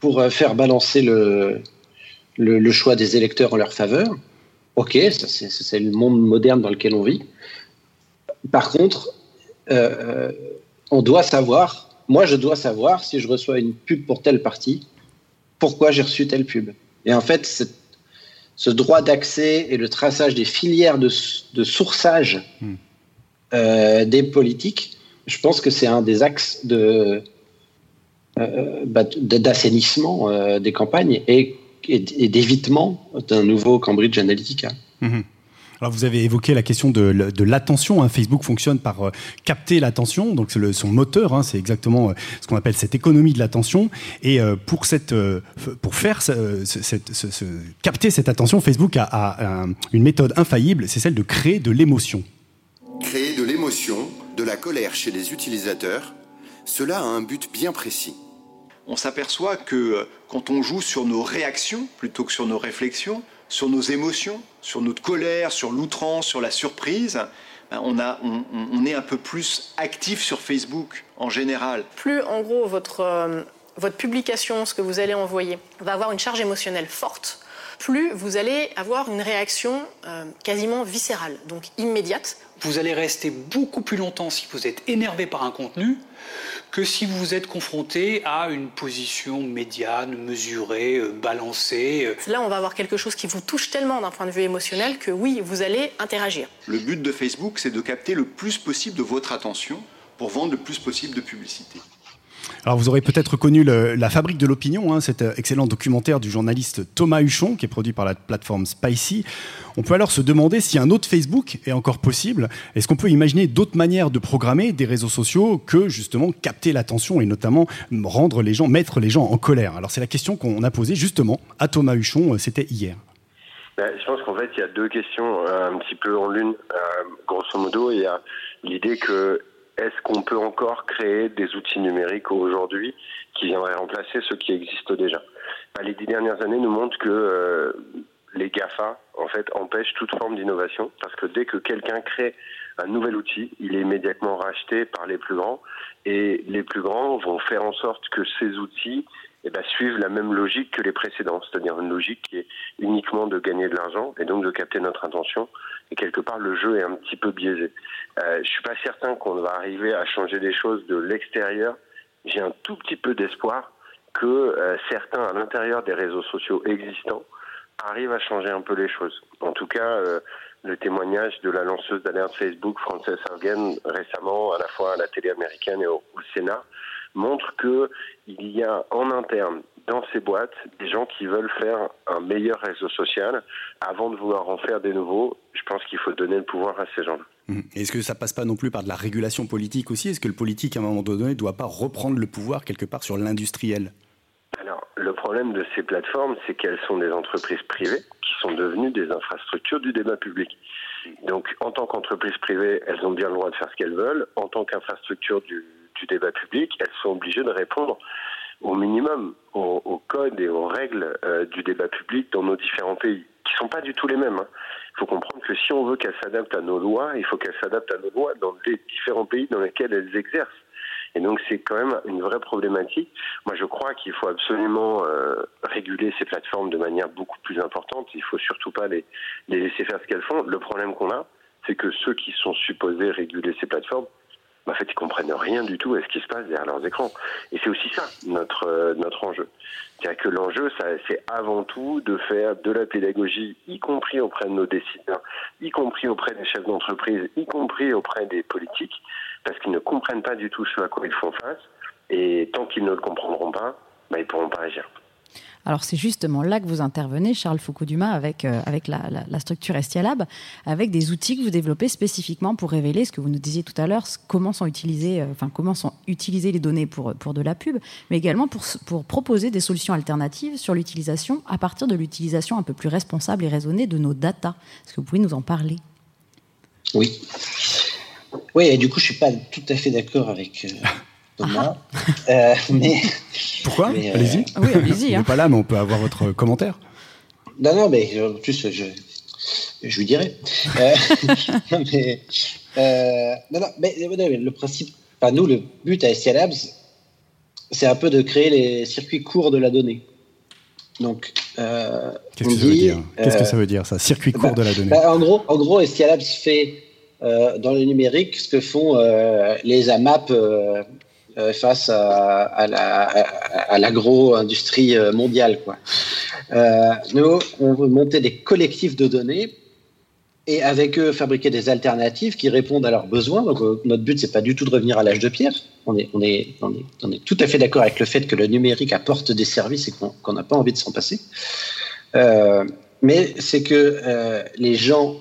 pour faire balancer le, le, le, choix des électeurs en leur faveur. Ok, c'est le monde moderne dans lequel on vit. Par contre, euh, on doit savoir, moi je dois savoir si je reçois une pub pour telle partie, pourquoi j'ai reçu telle pub. Et en fait, cette ce droit d'accès et le traçage des filières de, de sourçage mmh. euh, des politiques, je pense que c'est un des axes de, euh, bah, d'assainissement euh, des campagnes et, et, d'évitement d'un nouveau Cambridge Analytica. Mmh. Alors vous avez évoqué la question de, de l'attention. Hein. Facebook fonctionne par euh, capter l'attention, donc c'est son moteur. Hein, c'est exactement euh, ce qu'on appelle cette économie de l'attention. Et euh, pour cette, euh, pour faire ce, cette, ce, ce, capter cette attention, Facebook a, a, a une méthode infaillible, c'est celle de créer de l'émotion. Créer de l'émotion, de la colère chez les utilisateurs, cela a un but bien précis. On s'aperçoit que quand on joue sur nos réactions plutôt que sur nos réflexions, sur nos émotions, sur notre colère, sur l'outrance, sur la surprise, on, a, on, est un peu plus actif sur Facebook en général. Plus en gros votre, euh, votre publication, ce que vous allez envoyer, va avoir une charge émotionnelle forte, plus vous allez avoir une réaction euh, quasiment viscérale, donc immédiate. Vous allez rester beaucoup plus longtemps si vous êtes énervé par un contenu que si vous êtes confronté à une position médiane, mesurée, euh, balancée. Euh. Là, on va avoir quelque chose qui vous touche tellement d'un point de vue émotionnel que oui, vous allez interagir. Le but de Facebook, c'est de capter le plus possible de votre attention pour vendre le plus possible de publicité. Alors vous aurez peut-être connu La Fabrique de l'opinion, hein, cet euh, excellent documentaire du journaliste Thomas Huchon, qui est produit par la plateforme Spicy. On peut alors se demander si un autre Facebook est encore possible. Est-ce qu'on peut imaginer d'autres manières de programmer des réseaux sociaux que justement capter l'attention et notamment rendre les gens, mettre les gens en colère? Alors c'est la question qu'on a posée justement à Thomas Huchon, euh, c'était hier. Ben, je pense qu'en fait, il y a deux questions euh, un petit peu en l'une. grosso modo, il y a l'idée que est-ce qu'on peut encore créer des outils numériques aujourd'hui qui viendraient remplacer ceux qui existent déjà? Bah, Les dix dernières années nous montrent que euh, les GAFA, en fait, empêchent toute forme d'innovation parce que dès que quelqu'un crée un nouvel outil, il est immédiatement racheté par les plus grands et les plus grands vont faire en sorte que ces outils eh ben, suivent la même logique que les précédents, c'est-à-dire une logique qui est uniquement de gagner de l'argent et donc de capter notre attention. Et quelque part, le jeu est un petit peu biaisé. Euh, je suis pas certain qu'on va arriver à changer les choses de l'extérieur. J'ai un tout petit peu d'espoir que euh, certains à l'intérieur des réseaux sociaux existants arrivent à changer un peu les choses. En tout cas, euh, le témoignage de la lanceuse d'alerte Facebook, Frances Haugen, récemment, à la fois à la télé américaine et au, au Sénat, montre que il y a en interne dans ces boîtes des gens qui veulent faire un meilleur réseau social avant de vouloir en faire des nouveaux. Je pense qu'il faut donner le pouvoir à ces gens-là. Mmh. Est-ce que ça passe pas non plus par de la régulation politique aussi? Est-ce que le politique, à un moment donné, ne doit pas reprendre le pouvoir quelque part sur l'industriel? Alors, le problème de ces plateformes, c'est qu'elles sont des entreprises privées qui sont devenues des infrastructures du débat public. Donc, en tant qu'entreprise privée, elles ont bien le droit de faire ce qu'elles veulent. En tant qu'infrastructure du, du débat public, elles sont obligées de répondre au minimum aux, codes et aux règles euh, du débat public dans nos différents pays, qui ne sont pas du tout les mêmes. Hein. Il faut comprendre que si on veut qu'elles s'adaptent à nos lois, il faut qu'elles s'adaptent à nos lois dans les différents pays dans lesquels elles exercent. Et donc c'est quand même une vraie problématique. Moi je crois qu'il faut absolument euh, réguler ces plateformes de manière beaucoup plus importante. Il faut surtout pas les laisser faire ce qu'elles font. Le problème qu'on a, c'est que ceux qui sont supposés réguler ces plateformes en fait, ils comprennent rien du tout à ce qui se passe derrière leurs écrans. Et c'est aussi ça notre euh, notre enjeu. C'est-à-dire que l'enjeu, c'est avant tout de faire de la pédagogie, y compris auprès de nos décideurs, y compris auprès des chefs d'entreprise, y compris auprès des politiques, parce qu'ils ne comprennent pas du tout ce à quoi ils font face. Et tant qu'ils ne le comprendront pas, bah, ils ne pourront pas agir. Alors c'est justement là que vous intervenez, Charles Foucault-Dumas, avec, euh, avec la, structure Estialab, avec des outils que vous développez spécifiquement pour révéler ce que vous nous disiez tout à l'heure, comment sont utilisées, euh, enfin comment sont utilisées les données pour, pour de la pub, mais également pour, pour proposer des solutions alternatives sur l'utilisation à partir de l'utilisation un peu plus responsable et raisonnée de nos datas. Est-ce que vous pouvez nous en parler? Oui. Oui, et du coup, je suis pas tout à fait d'accord avec euh, *laughs* Thomas. Euh, mais, Pourquoi euh, Allez-y. Ah oui, allez-y. n'est hein. pas là, mais on peut avoir votre commentaire. Non, non, mais euh, en plus, je, je lui dirai. *laughs* *laughs* non, mais, non, non, mais, le principe, enfin, nous, le but à SCA Labs, c'est un peu de créer les circuits courts de la donnée. Donc, qu'est-ce que, ça veut dire? Qu'est-ce que ça veut dire, ça? Circuit court de la donnée bah, En gros, en gros Labs fait dans le numérique ce que font les AMAP euh, face à, à l'agro-industrie euh, mondiale. Quoi. Euh, nous, on veut monter des collectifs de données et avec eux fabriquer des alternatives qui répondent à leurs besoins. Donc, notre but, c'est pas du tout de revenir à l'âge de pierre. On est, on est, on est, tout à fait d'accord avec le fait que le numérique apporte des services et qu'on n'a pas envie de s'en passer. Euh, mais c'est que euh, les gens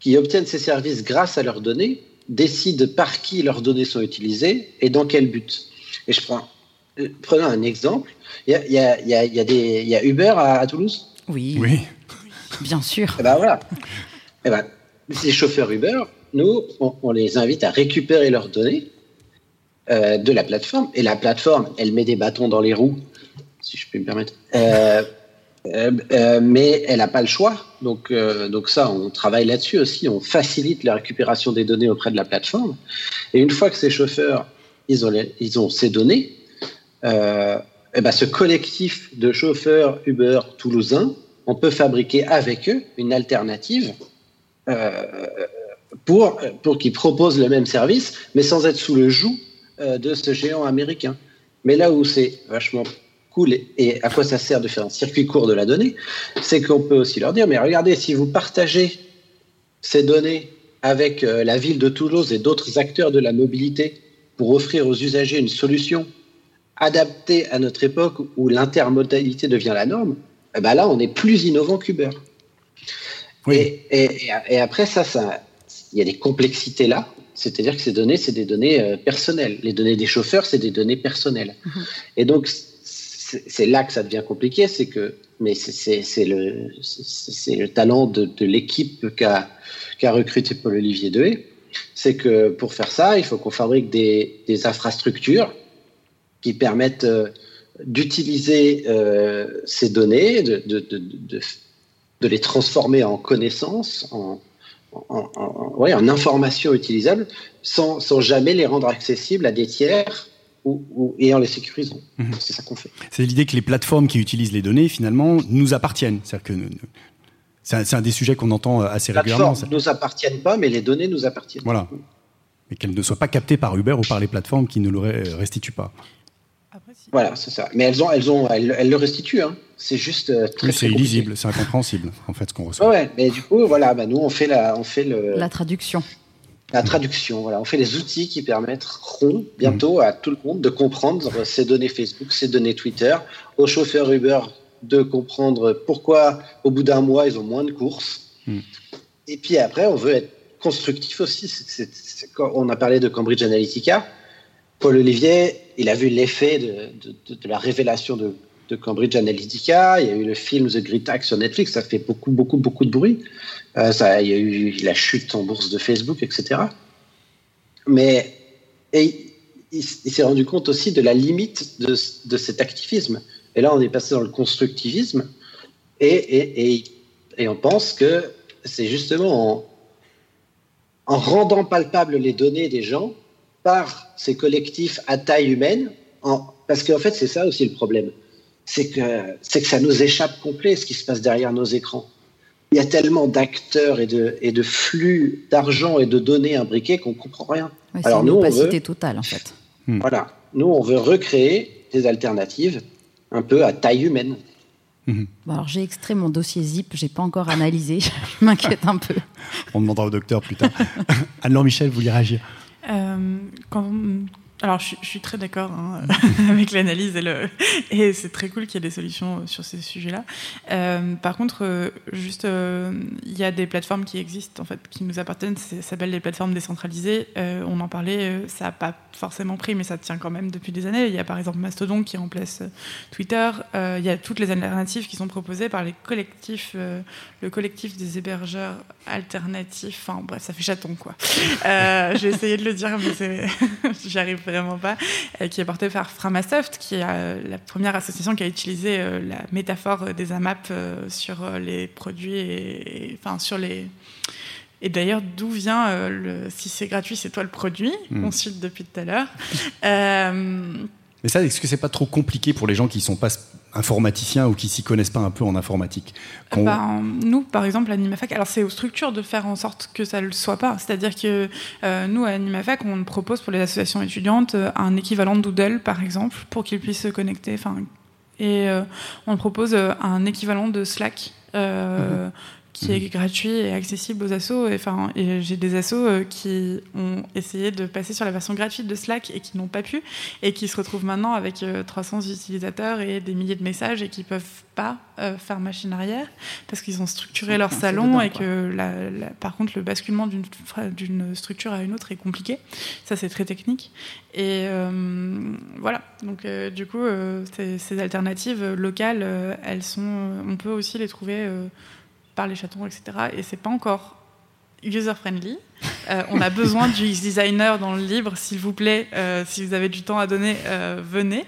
qui obtiennent ces services grâce à leurs données décide par qui leurs données sont utilisées et dans quel but. Et je prends, euh, prenons un exemple. Il y a, y, a, y, a, y, a des, y a Uber à, Toulouse? Oui. Oui. Bien sûr. Et eh ben voilà. Et eh ben, ces chauffeurs Uber, nous, on, les invite à récupérer leurs données euh, de la plateforme. Et la plateforme, elle met des bâtons dans les roues, si je peux me permettre, euh, mais elle n'a pas le choix. Donc, donc ça, on travaille là-dessus aussi. On facilite la récupération des données auprès de la plateforme. Et une fois que ces chauffeurs, ils ont, ils ont ces données, eh ben, ce collectif de chauffeurs Uber toulousains, on peut fabriquer avec eux une alternative pour, pour qu'ils proposent le même service, mais sans être sous le joug euh, de ce géant américain. Mais là où c'est vachement cool et, à quoi ça sert de faire un circuit court de la donnée, c'est qu'on peut aussi leur dire, mais regardez, si vous partagez ces données avec euh, la ville de Toulouse et d'autres acteurs de la mobilité pour offrir aux usagers une solution adaptée à notre époque où l'intermodalité devient la norme, eh ben là, on est plus innovant qu'Uber. Et, et, et, après, ça, ça, il y a des complexités là. C'est-à-dire que ces données, c'est des données euh, personnelles. Les données des chauffeurs, c'est des données personnelles. Mhm. Et donc, c'est là que ça devient compliqué. C'est que, mais c'est le, le talent de, l'équipe qu'a qu recruté Paul-Olivier Dehé. C'est que pour faire ça, il faut qu'on fabrique des, infrastructures qui permettent euh, d'utiliser euh, ces données, de, les transformer en connaissances, en, en, en, informations utilisables sans, jamais les rendre accessibles à des tiers ou, ou et en les sécurisant. Mhm. C'est ça qu'on fait. C'est l'idée que les plateformes qui utilisent les données, finalement, nous appartiennent. C'est-à-dire que c'est un, des sujets qu'on entend euh, assez régulièrement. Les plateformes ne nous appartiennent pas, mais les données nous appartiennent. Voilà. Mais qu'elles ne soient pas captées par Uber ou par les plateformes qui ne le restituent pas. Voilà, c'est ça. Mais elles, ont, elles, ont, elles, le restituent. Hein. C'est juste. Euh, très, c'est illisible, c'est incompréhensible, en fait, ce qu'on reçoit. Ouais, mais du coup, voilà, bah, nous, on fait, la, on fait le. La traduction. La traduction, voilà. On fait les outils qui permettront bientôt à tout le monde de comprendre ces données Facebook, ces données Twitter, aux chauffeurs Uber de comprendre pourquoi, au bout d'un mois, ils ont moins de courses. Hmm. Et puis après, on veut être constructif aussi. on a parlé de Cambridge Analytica. Paul Olivier, il a vu l'effet de, la révélation de, Cambridge Analytica. Il y a eu le film The Great Hack sur Netflix. Ça fait beaucoup, beaucoup, beaucoup de bruit. Euh, ça, il y a eu la chute en bourse de Facebook, etc. Mais et il, s'est rendu compte aussi de la limite de, cet activisme. Et là, on est passé dans le constructivisme. Et, et, on pense que c'est justement en, en rendant palpables les données des gens par ces collectifs à taille humaine, parce qu'en fait, c'est ça aussi le problème. C'est que, c'est que ça nous échappe complet ce qui se passe derrière nos écrans. Il y a tellement d'acteurs et de, et de flux d'argent et de données imbriquées qu'on ne comprend rien. Alors nous, on veut, totale, en fait. Hmm. Voilà. Nous, on veut recréer des alternatives un peu à taille humaine. Hmm. alors j'ai extrait mon dossier zip, j'ai pas encore analysé, *laughs* je m'inquiète un peu. On demandera au docteur plus tard. *laughs* Anne-Laure Michel, vous voulez réagir? Euh, quand, alors, je, suis très d'accord hein, *laughs* avec l'analyse et, c'est très cool qu'il y ait des solutions euh, sur ces sujets-là. Euh, par contre, euh, juste, il y a des plateformes qui existent, en fait, qui nous appartiennent. Ça s'appelle les plateformes décentralisées. on en parlait, ça n'a pas forcément pris, mais ça tient quand même depuis des années. Il y a par exemple Mastodon qui remplace Twitter. il y a toutes les alternatives qui sont proposées par les collectifs, le collectif des hébergeurs alternatifs. Enfin, bref, ça fait chaton, quoi. J'ai essayé de le dire, mais *laughs* j'arrive vraiment pas, euh, qui est porté par Framasoft, qui est euh, la première association qui a utilisé euh, la métaphore des AMAP sur les produits et, enfin sur les et d'ailleurs, d'où vient le si c'est gratuit, c'est toi le produit hmm. On cite depuis tout à l'heure. Mais ça, est-ce que c'est pas trop compliqué pour les gens qui sont pas informaticiens ou qui s'y connaissent pas un peu en informatique ben, Nous, par exemple, à Animafac, alors c'est aux structures de faire en sorte que ça ne le soit pas. C'est-à-dire que euh, nous, à Animafac, on propose pour les associations étudiantes euh, un équivalent de Doodle, par exemple, pour qu'ils puissent se connecter. Et euh, on propose un équivalent de Slack. Mhm qui est mhm. gratuit et accessible aux assos. Enfin, et j'ai des assos euh, qui ont essayé de passer sur la version gratuite de Slack et qui n'ont pas pu, et qui se retrouvent maintenant avec 300 euh, utilisateurs et des milliers de messages et qui peuvent pas euh, faire machine arrière parce qu'ils ont structuré leur salon et que la, par contre le basculement d'une structure à une autre est compliqué. Ça c'est très technique. Et voilà. Donc du coup, ces, ces, alternatives locales, elles sont, on peut aussi les trouver par les chatons, etc. Et c'est pas encore user-friendly. Euh, on a besoin du *laughs* designer dans le livre, s'il vous plaît. Euh, si vous avez du temps à donner, euh, venez.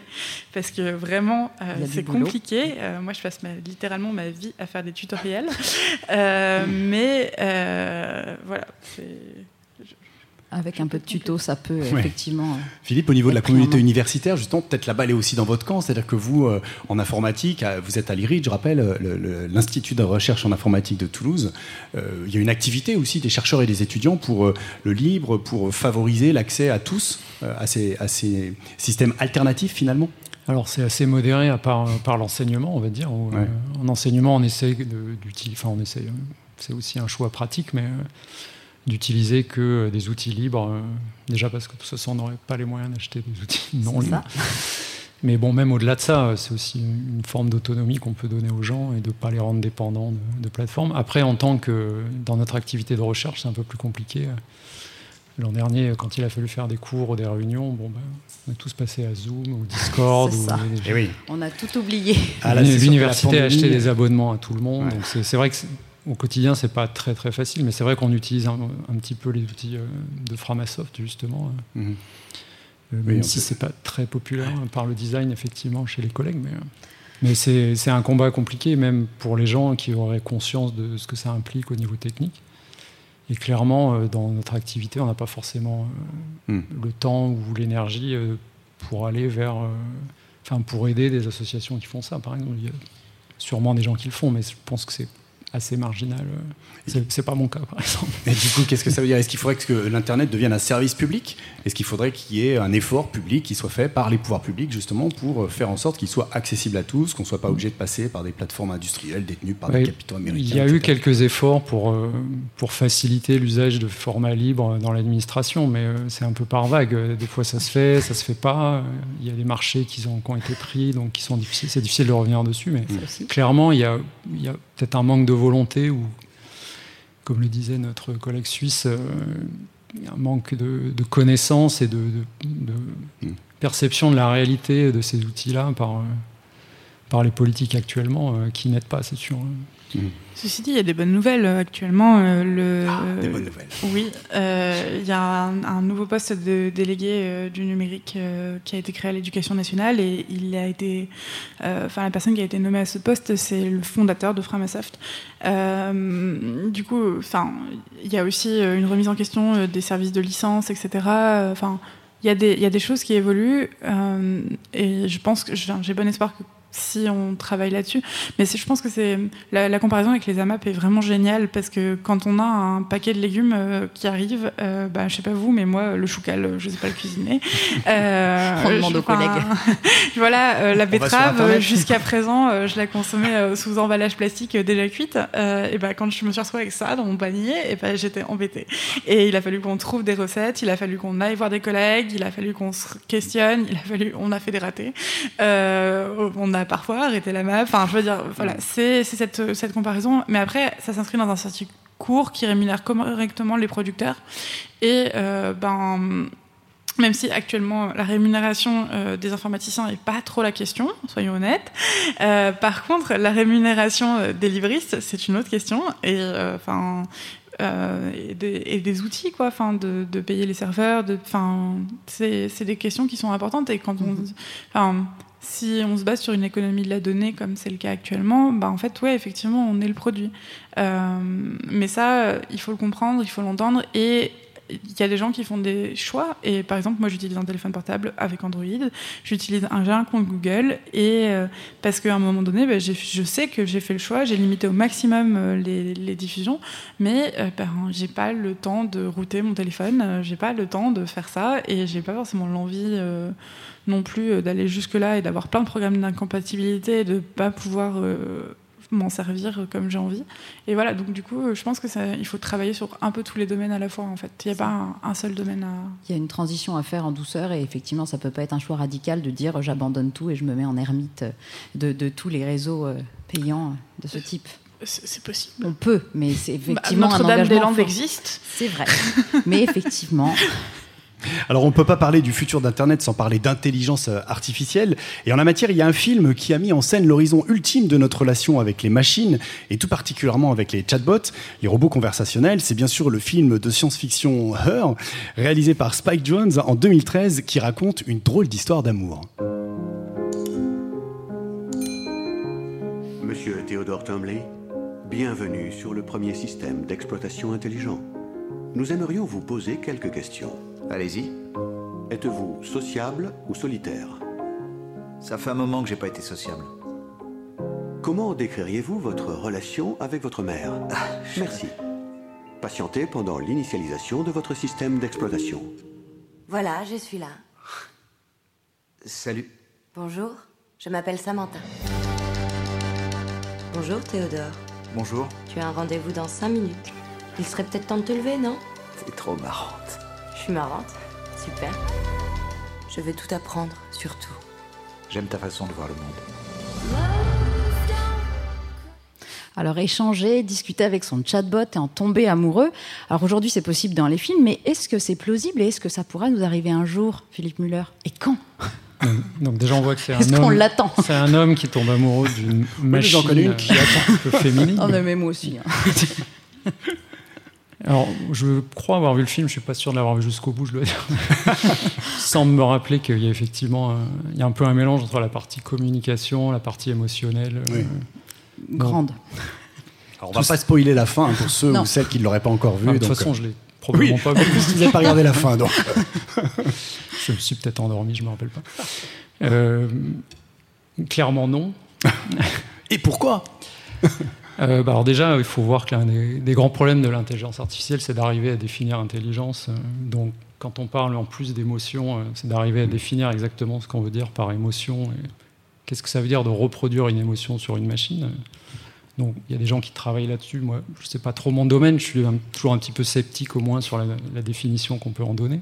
Parce que vraiment, c'est compliqué. moi, je passe littéralement ma vie à faire des tutoriels. *laughs* mais voilà, c'est avec un peu de tuto, ça peut effectivement. Euh, Philippe, au niveau de la communauté universitaire, justement, peut-être la balle est aussi dans votre camp. C'est-à-dire que vous, euh, en informatique, euh, vous êtes à l'IRID, je rappelle, l'Institut de recherche en informatique de Toulouse. il y a une activité aussi des chercheurs et des étudiants pour le libre, pour favoriser l'accès à tous à ces, à, ces, systèmes alternatifs finalement? Alors c'est assez modéré à part, par l'enseignement, on va dire. en enseignement, on essaie d'utiliser, enfin on essaie, c'est aussi un choix pratique, mais d'utiliser que des outils libres, euh, déjà parce que de toute façon on n'aurait pas les moyens d'acheter des outils *laughs* non libres. Mais bon, même au-delà de ça, c'est aussi une forme d'autonomie qu'on peut donner aux gens et de ne pas les rendre dépendants de, plateformes. Après, en tant que dans notre activité de recherche, c'est un peu plus compliqué. L'an dernier, quand il a fallu faire des cours ou des réunions, bon, ben, on est tous passés à Zoom ou Discord. *laughs* Ou eh oui. On a tout oublié. Ah, L'université a acheté des abonnements à tout le monde. Donc c'est vrai que au quotidien, c'est pas très très facile, mais c'est vrai qu'on utilise un, petit peu les outils euh, de Framasoft justement, euh, mhm. euh, même si c'est pas très populaire par le design effectivement chez les collègues, mais, mais c'est un combat compliqué même pour les gens qui auraient conscience de ce que ça implique au niveau technique. Et clairement, dans notre activité, on n'a pas forcément mhm. le temps ou l'énergie pour aller vers, enfin pour aider des associations qui font ça. Par exemple, il y a sûrement des gens qui le font, mais je pense que c'est assez marginal. C'est pas mon cas, par exemple. Et du coup, qu'est-ce que ça veut dire? Est-ce qu'il faudrait que l'Internet devienne un service public? Est-ce qu'il faudrait qu'il y ait un effort public qui soit fait par les pouvoirs publics, justement, pour euh, faire en sorte qu'il soit accessible à tous, qu'on ne soit pas obligé de passer par des plateformes industrielles détenues par des capitaux américains Il y a eu quelques efforts pour, euh, pour faciliter l'usage de formats libres dans l'administration, mais euh, c'est un peu par vague. Des fois, ça se fait, ça se fait pas. Il y a des marchés qui ont, qui ont été pris, donc qui sont difficiles. C'est difficile de revenir dessus, mais clairement, il y a, il y a peut-être un manque de volonté ou, comme le disait notre collègue suisse, euh, un manque de, connaissances et de, mm. perception de la réalité de ces outils-là par, euh, par les politiques actuellement euh, qui n'aident pas, c'est sûr. Hein. Ceci dit, il y a des bonnes nouvelles euh, actuellement. Euh, le, ah, des bonnes nouvelles. oui, il y a un, nouveau poste de délégué du numérique qui a été créé à l'éducation nationale et il a été, enfin la personne qui a été nommée à ce poste, c'est le fondateur de Framasoft. du coup, enfin, il y a aussi une remise en question des services de licence, etc. Enfin, il y, a des, il y a des choses qui évoluent et je pense que j'ai bon espoir que si on travaille là-dessus. Mais je pense que c'est la, comparaison avec les AMAP est vraiment géniale parce que quand on a un paquet de légumes euh, qui arrive, euh, bah, je sais pas vous, mais moi le choucal, je sais pas le cuisiner. *laughs* Euh, on demande aux collègues. *laughs* voilà, euh, la betterave jusqu'à présent, je la consommais sous emballage plastique déjà cuite. et ben quand je me suis retrouvée avec ça dans mon panier, et ben j'étais embêtée. Et il a fallu qu'on trouve des recettes, il a fallu qu'on aille voir des collègues, il a fallu qu'on se questionne, il a fallu, on a fait des ratés. on a parfois arrêté la map. Enfin, je veux dire, voilà, c'est cette, cette comparaison. Mais après, ça s'inscrit dans un circuit court qui rémunère correctement les producteurs. Et euh, ben même si actuellement la rémunération euh, des informaticiens n'est pas trop la question, soyons honnêtes. Euh, par contre, la rémunération des livristes, c'est une autre question. Et enfin. et, des, outils quoi enfin de, de, payer les serveurs de enfin c'est des questions qui sont importantes et quand on mm-hmm. Si on se base sur une économie de la donnée comme c'est le cas actuellement, bah en fait, ouais, effectivement, on est le produit. Euh, mais ça, il faut le comprendre, il faut l'entendre. Et il y a des gens qui font des choix. Et par exemple, moi, j'utilise un téléphone portable avec Android. J'utilise un, j'ai un compte Google. Et euh, parce qu'à un moment donné, bah, je sais que j'ai fait le choix. J'ai limité au maximum euh, les, diffusions. Mais ben, j'ai pas le temps de router mon téléphone. J'ai pas le temps de faire ça. Et j'ai pas forcément l'envie non plus euh, d'aller jusque-là et d'avoir plein de programmes d'incompatibilité et de pas pouvoir euh, m'en servir comme j'ai envie. Et voilà, donc du coup, je pense que ça, il faut travailler sur un peu tous les domaines à la fois en fait. Il n'y a pas un, seul domaine à. Il y a une transition à faire en douceur et effectivement, ça peut pas être un choix radical de dire j'abandonne tout et je me mets en ermite de, tous les réseaux euh, payants de ce type. C'est possible. On peut, mais c'est bah, effectivement Notre-Dame-des-Landes existe. C'est vrai, mais effectivement. *laughs* Alors on ne peut pas parler du futur d'Internet sans parler d'intelligence euh, artificielle. Et en la matière, il y a un film qui a mis en scène l'horizon ultime de notre relation avec les machines, et tout particulièrement avec les chatbots, les robots conversationnels. C'est bien sûr le film de science-fiction Her, réalisé par Spike Jones en 2013, qui raconte une drôle d'histoire d'amour. Monsieur Theodore Tumley, bienvenue sur le premier système d'exploitation intelligent. Nous aimerions vous poser quelques questions. Allez-y. Êtes-vous sociable ou solitaire? Ça fait un moment que j'ai pas été sociable. Comment décririez-vous votre relation avec votre mère? Ah, Merci. Patientez pendant l'initialisation de votre système d'exploitation. Voilà, je suis là. Salut. Bonjour, je m'appelle Samantha. Bonjour Théodore. Bonjour. Tu as un rendez-vous dans 5 minutes. Il serait peut-être temps de te lever, non? T'es trop marrante. Je suis marrante. Super. Je vais tout apprendre, surtout. J'aime ta façon de voir le monde. Alors échanger, discuter avec son chatbot et en tomber amoureux. Alors aujourd'hui c'est possible dans les films, mais est-ce que c'est plausible et est-ce que ça pourra nous arriver un jour, Philippe Muller? Et quand? Donc déjà on voit que c'est un homme. l'attend? C'est un homme qui tombe amoureux d'une machine. J'en connais une qui attend. un peu féminine. Oh mais moi aussi. Hein. *laughs* Alors, je crois avoir vu le film, je suis pas sûr de l'avoir vu jusqu'au bout, je dois dire. *laughs* Sans me rappeler qu'il y a effectivement il y a un peu un mélange entre la partie communication, la partie émotionnelle. Euh, Grande. Alors, on va pas spoiler la fin pour ceux ou celles qui ne l'auraient pas encore vu. de toute façon, je l'ai probablement pas vu. vous n'avez pas regardé la fin, donc. *laughs* je me suis peut-être endormi, je me rappelle pas. Euh, clairement non. Et pourquoi? *laughs* euh, bah alors déjà, il faut voir que l'un des, grands problèmes de l'intelligence artificielle, c'est d'arriver à définir intelligence. Euh, donc, quand on parle en plus d'émotion, c'est d'arriver à définir exactement ce qu'on veut dire par émotion. Qu'est-ce que ça veut dire de reproduire une émotion sur une machine donc il y a des gens qui travaillent là-dessus. Moi, je ne sais pas trop mon domaine, je suis toujours un petit peu sceptique au moins sur la définition qu'on peut en donner.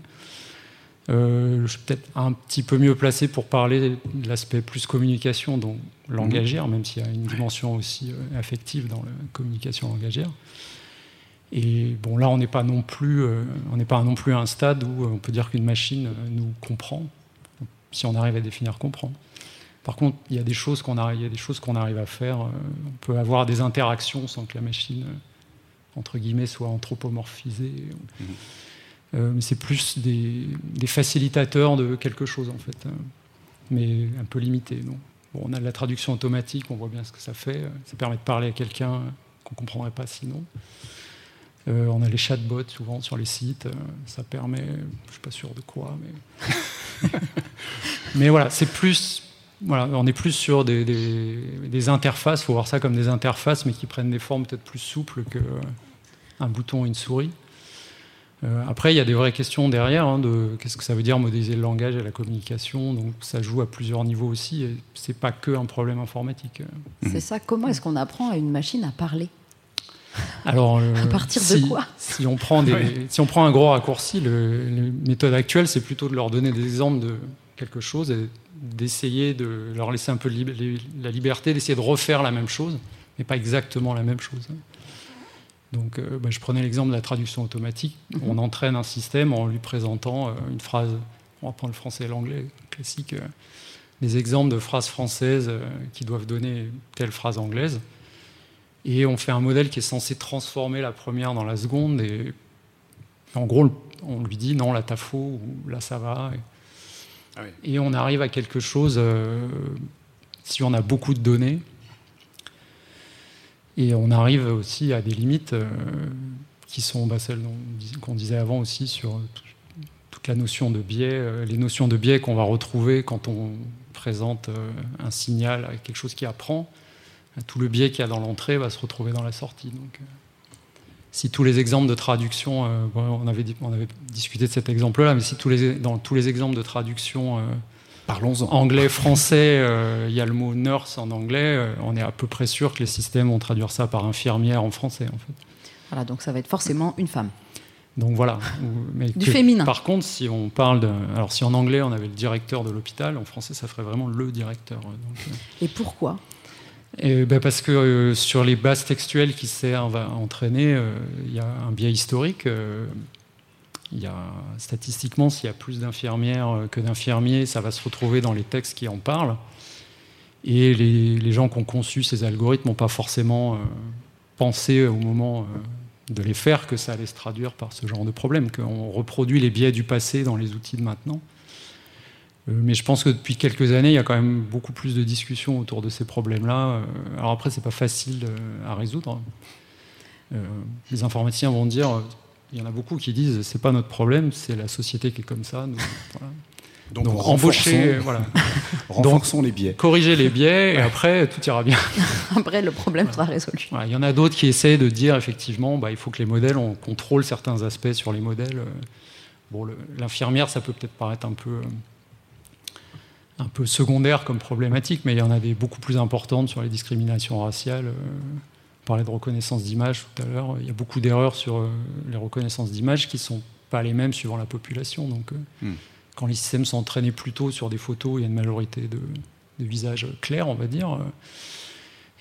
Euh, je suis peut-être un petit peu mieux placé pour parler de l'aspect plus communication, donc langagière, même s'il y a une dimension aussi euh, affective dans la communication langagière. Et bon, là, on n'est pas non plus, euh, on n'est pas non plus à un stade où on peut dire qu'une machine nous comprend, si on arrive à définir comprendre. Par contre, il y a des choses qu'on arrive, il y a des choses qu'on arrive à faire. on peut avoir des interactions sans que la machine, entre guillemets, soit anthropomorphisée. Mmh. Euh, c'est plus des, facilitateurs de quelque chose en fait, hein. mais un peu limité. Bon, on a de la traduction automatique, on voit bien ce que ça fait. Ça permet de parler à quelqu'un qu'on ne comprendrait pas sinon. Euh, on a les chatbots souvent sur les sites. Ça permet, je ne suis pas sûr de quoi, mais. *laughs* mais voilà, c'est plus. Voilà, on est plus sur des, des interfaces, il faut voir ça comme des interfaces, mais qui prennent des formes peut-être plus souples qu'un bouton et une souris. Euh, après, il y a des vraies questions derrière hein, de qu'est-ce que ça veut dire modéliser le langage et la communication. Donc, ça joue à plusieurs niveaux aussi. Et c'est pas que un problème informatique. C'est ça. Comment est-ce qu'on apprend à une machine à parler? Alors, euh, à partir de quoi? si on, prend des, si on prend un gros raccourci, le, les méthodes actuelles, c'est plutôt de leur donner des exemples de quelque chose et d'essayer de leur laisser un peu la liberté d'essayer de refaire la même chose, mais pas exactement la même chose. Donc, euh, bah, je prenais l'exemple de la traduction automatique. Mhm. On entraîne un système en lui présentant euh, une phrase, on va prendre le français et l'anglais classique, euh, des exemples de phrases françaises qui doivent donner telle phrase anglaise. Et on fait un modèle qui est censé transformer la première dans la seconde. Et en gros, on lui dit non, là t'as faux, ou là ça va. Ah et on arrive à quelque chose, si on a beaucoup de données, et on arrive aussi à des limites euh, qui sont bah, celles qu'on disait avant aussi sur toute la notion de biais, euh, les notions de biais qu'on va retrouver quand on présente euh, un signal avec quelque chose qui apprend. Tout le biais qu'il y a dans l'entrée va se retrouver dans la sortie. Donc, si tous les exemples de traduction, on, avait, on, avait, discuté de cet exemple-là, mais si tous les, dans tous les exemples de traduction Parlons-en. Anglais, français, euh, il y a le mot nurse en anglais. Euh, on est à peu près sûr que les systèmes vont traduire ça par infirmière en français. En fait. Voilà, donc ça va être forcément une femme. Donc voilà. Mais du féminin. Par contre, si on parle de. Alors, si en anglais on avait le directeur de l'hôpital, en français ça ferait vraiment le directeur. Euh. Et pourquoi? Et ben Parce que sur les bases textuelles qui servent à entraîner, il y a un biais historique. Statistiquement, s'il y a plus d'infirmières que d'infirmiers, ça va se retrouver dans les textes qui en parlent. Et les, gens qui ont conçu ces algorithmes n'ont pas forcément pensé au moment de les faire que ça allait se traduire par ce genre de problème, qu'on reproduit les biais du passé dans les outils de maintenant. Euh, mais je pense que depuis quelques années, il y a quand même beaucoup plus de discussions autour de ces problèmes-là. Euh, alors après, c'est pas facile euh, à résoudre. Les informaticiens vont dire, il y en a beaucoup qui disent, c'est pas notre problème, c'est la société qui est comme ça. *laughs* Donc, embaucher, voilà. *laughs* renforçons les biais. Corriger les biais et après tout ira bien. *laughs* après le problème sera résolu. Il y en a d'autres qui essaient de dire effectivement, bah, il faut que les modèles, on contrôle certains aspects sur les modèles. Bon, l'infirmière, ça peut peut-être paraître un peu un peu secondaire comme problématique, mais il y en a des beaucoup plus importantes sur les discriminations raciales. Euh, on parlait de reconnaissance d'image tout à l'heure. Il y a beaucoup d'erreurs sur euh, les reconnaissances d'image qui ne sont pas les mêmes suivant la population. Donc, euh, hmm. quand les systèmes sont entraînés plutôt sur des photos, il y a une majorité de, visages clairs, on va dire.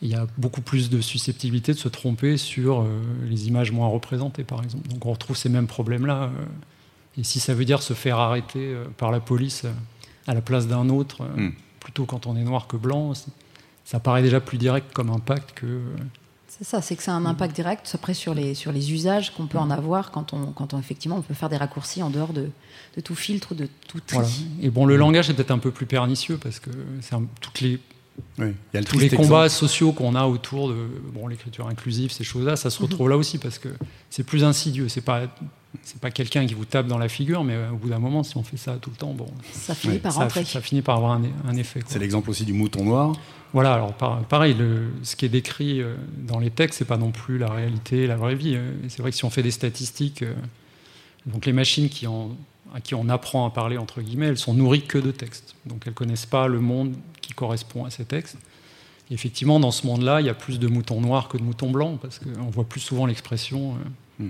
il y a beaucoup plus de susceptibilité de se tromper sur les images moins représentées, par exemple. Donc on retrouve ces mêmes problèmes-là. et si ça veut dire se faire arrêter par la police à la place d'un autre, euh, hmm. plutôt quand on est noir que blanc, ça paraît déjà plus direct comme impact que. C'est ça, c'est que c'est un impact direct après sur les, sur les usages qu'on peut en avoir quand on, quand on effectivement on peut faire des raccourcis en dehors de, de tout filtre ou de tout tri. Et bon, le langage est peut-être un peu plus pernicieux parce que c'est toutes les il y a tous les combats sociaux qu'on a autour de bon, l'écriture inclusive, ces choses-là, ça se mhm. retrouve là aussi parce que c'est plus insidieux. C'est pas c'est pas quelqu'un qui vous tape dans la figure, mais euh, au bout d'un moment, si on fait ça tout le temps, bon, ça finit par ça, ça, finit par avoir un, effet. C'est l'exemple aussi du mouton noir. Voilà, alors pareil, le, ce qui est décrit euh, dans les textes, c'est pas non plus la réalité, la vraie vie. Euh. C'est vrai que si on fait des statistiques, donc les machines qui à qui on apprend à parler entre guillemets, elles sont nourries que de textes. Donc elles connaissent pas le monde qui correspond à ces textes. Et effectivement, dans ce monde-là, il y a plus de moutons noirs que de moutons blancs, parce qu'on voit plus souvent l'expression. Hmm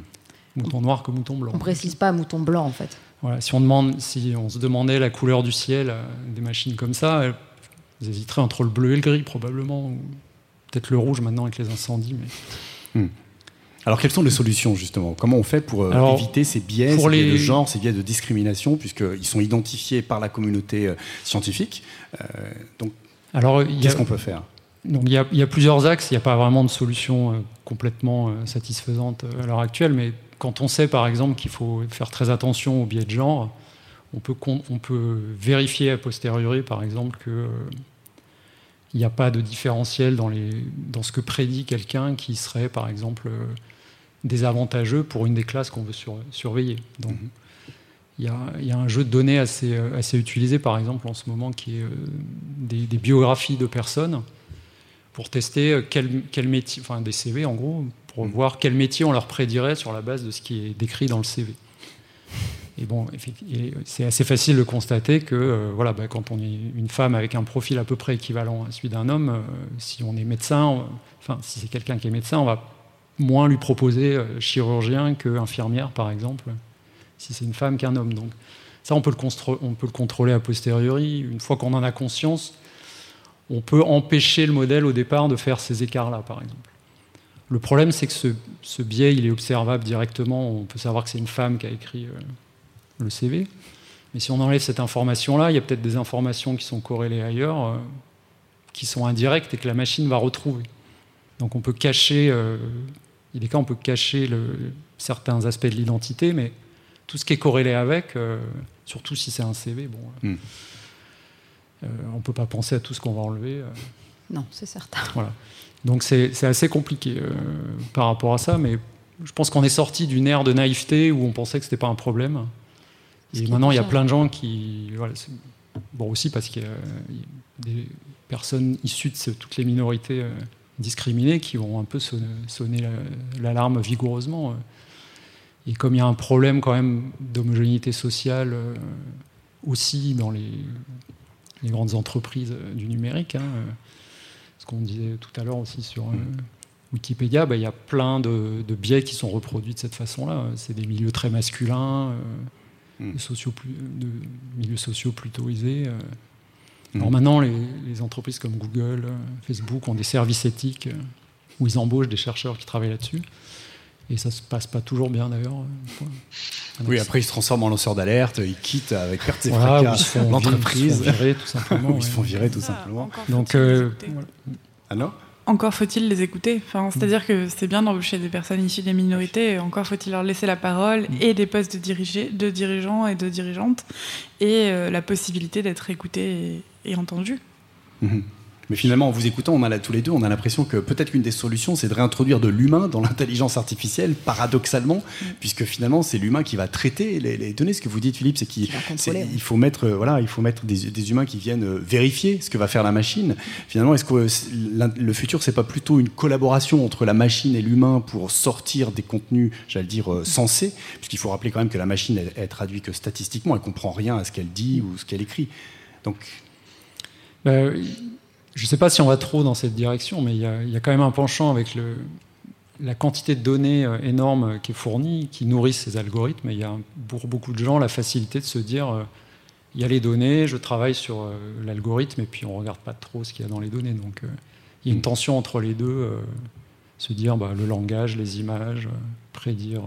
mouton noir que mouton blanc. On précise pas mouton blanc en fait. Voilà, si on, demande, si on se demandait la couleur du ciel euh, des machines comme ça, elles, hésiteraient entre le bleu et le gris probablement, ou peut-être le rouge maintenant avec les incendies. Mais... Hmm. Alors quelles sont les solutions justement? Comment on fait pour euh, éviter ces biais, ces biais de genre, ces biais de discrimination, puisqu'ils sont identifiés par la communauté euh, scientifique Donc qu'est-ce qu'on peut faire? Donc, il, y a, il y, a, plusieurs axes, il n'y a pas vraiment de solution complètement satisfaisante à l'heure actuelle, mais quand on sait par exemple qu'il faut faire très attention au biais de genre, on peut, on peut vérifier a posteriori par exemple qu'il euh, n'y a pas de différentiel dans, les, dans ce que prédit quelqu'un qui serait par exemple euh, désavantageux pour une des classes qu'on veut surveiller. Donc, mhm. il, y a, un jeu de données assez, euh, assez utilisé par exemple en ce moment qui est des, des biographies de personnes pour tester quel, quel métier, enfin des CV en gros, pour voir quel métier on leur prédirait sur la base de ce qui est décrit dans le CV. Et bon, c'est assez facile de constater que euh, voilà, bah, quand on est une femme avec un profil à peu près équivalent à celui d'un homme, euh, si on est médecin, enfin si c'est quelqu'un qui est médecin, on va moins lui proposer euh, chirurgien que infirmière, par exemple, si c'est une femme qu'un homme. Donc ça, on peut, le contrôler a posteriori. Une fois qu'on en a conscience, on peut empêcher le modèle au départ de faire ces écarts-là, par exemple. Le problème, c'est que ce, biais, il est observable directement. On peut savoir que c'est une femme qui a écrit le CV. Mais si on enlève cette information-là, il y a peut-être des informations qui sont corrélées ailleurs, euh, qui sont indirectes et que la machine va retrouver. Donc on peut cacher, euh, il est cas, on peut cacher certains aspects de l'identité, mais tout ce qui est corrélé avec, surtout si c'est un CV, bon, hmm. on ne peut pas penser à tout ce qu'on va enlever. Non, c'est certain. Voilà. Donc c'est assez compliqué euh, par rapport à ça, mais je pense qu'on est sorti d'une ère de naïveté où on pensait que ce n'était pas un problème. Et maintenant, il y a plein de gens qui. bon, aussi parce qu'il y, a des personnes issues de toutes les minorités euh, discriminées qui vont un peu sonner l'alarme vigoureusement. Euh. Et comme il y a un problème quand même d'homogénéité sociale aussi dans les, grandes entreprises du numérique, hein, ce qu'on disait tout à l'heure aussi sur euh, Wikipédia, bah, il y a plein de, biais qui sont reproduits de cette façon-là. C'est des milieux très masculins, euh, mm. sociaux de milieux sociaux plutôt aisés. Euh. Mm. Alors maintenant, les, entreprises comme Google, Facebook ont des services éthiques où ils embauchent des chercheurs qui travaillent là-dessus. Et ça se passe pas toujours bien d'ailleurs. Oui, après ils se transforment en lanceurs d'alerte, ils quittent avec perte et fracas l'entreprise. Ils se font virer tout simplement. *laughs* ils se font virer tout simplement. Donc, euh, ah non? Encore faut-il les écouter. Enfin, C'est-à-dire que c'est bien d'embaucher des personnes issues des minorités, encore faut-il leur laisser la parole mm. et des postes de, diriger, de dirigeants et de dirigeantes et euh, la possibilité d'être écoutés et, entendus. Mm-hmm. Mais finalement, en vous écoutant, on a tous les deux, on a l'impression que peut-être qu'une des solutions, c'est de réintroduire de l'humain dans l'intelligence artificielle, paradoxalement, mm. puisque finalement, c'est l'humain qui va traiter les, données. Ce que vous dites, Philippe, c'est qu'il faut mettre, euh, voilà, il faut mettre des, humains qui viennent euh, vérifier ce que va faire la machine. Finalement, est-ce que le futur, c'est pas plutôt une collaboration entre la machine et l'humain pour sortir des contenus, j'allais dire, euh, sensés, puisqu'il faut rappeler quand même que la machine, elle, elle traduit que statistiquement, elle comprend rien à ce qu'elle dit ou ce qu'elle écrit. Donc. Bah, je ne sais pas si on va trop dans cette direction, mais il y, a, quand même un penchant avec la quantité de données euh, énorme qui est fournie, qui nourrissent ces algorithmes. il y a pour beaucoup de gens la facilité de se dire euh, il y a les données, je travaille sur euh, l'algorithme, et puis on ne regarde pas trop ce qu'il y a dans les données. Donc il y a une tension entre les deux, se dire bah, le langage, les images, prédire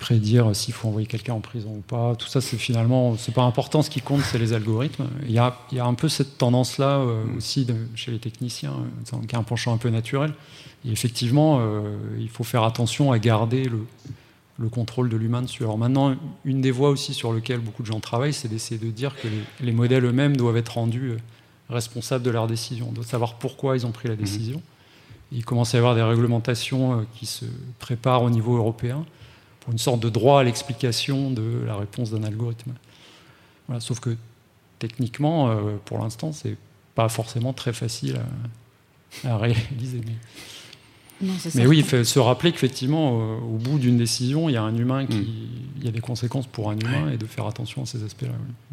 prédire s'il faut envoyer quelqu'un en prison ou pas. Tout ça, c'est finalement, c'est pas important. Ce qui compte, c'est les algorithmes. Il y a, il y a un peu cette tendance-là euh, aussi chez les techniciens, euh, qui est un penchant un peu naturel. Et effectivement, euh, il faut faire attention à garder le, le contrôle de l'humain dessus. Alors maintenant, une des voies aussi sur lesquelles beaucoup de gens travaillent, c'est d'essayer de dire que les, modèles eux-mêmes doivent être rendus responsables de leurs décisions, on doit savoir pourquoi ils ont pris la mmh. décision. Il commence à y avoir des réglementations qui se préparent au niveau européen pour une sorte de droit à l'explication de la réponse d'un algorithme. Voilà, sauf que techniquement, euh, pour l'instant, c'est pas forcément très facile à, réaliser. Mais, oui, il faut se rappeler qu'effectivement, euh, au bout d'une décision, il y a un humain qui, mm. il y a des conséquences pour un humain et de faire attention à ces aspects-là.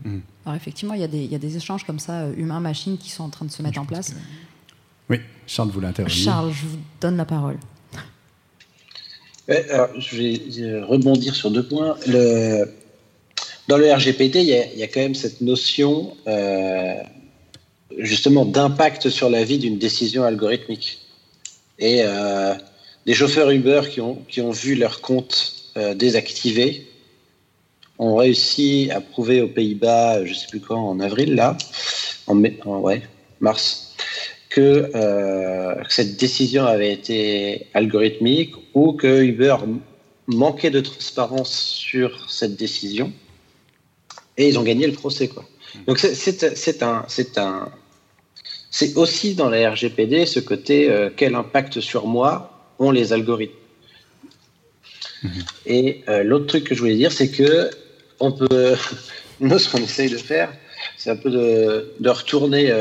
Mm. Alors effectivement, il y, a des, il y, a des échanges comme ça, euh, humain-machine, qui sont en train de se mettre en place. Oui, Charles voulait intervenir? Charles, je vous donne la parole je vais rebondir sur deux points. Dans le RGPD, il y, a, quand même cette notion euh, justement d'impact sur la vie d'une décision algorithmique. Et euh, des chauffeurs Uber qui ont, qui ont vu leur compte euh, désactivé ont réussi à prouver aux Pays-Bas, je ne sais plus quand, en avril, là, en, mai, en ouais, mars, euh, que, cette décision avait été algorithmique ou que Uber manquait de transparence sur cette décision et ils ont gagné le procès. Quoi. Donc c'est un, un, c'est aussi dans la RGPD ce côté euh, quel impact sur moi ont les algorithmes. Mhm. Et euh, l'autre truc que je voulais dire, c'est que on peut, *laughs* nous ce qu'on essaye de faire, c'est un peu de, de retourner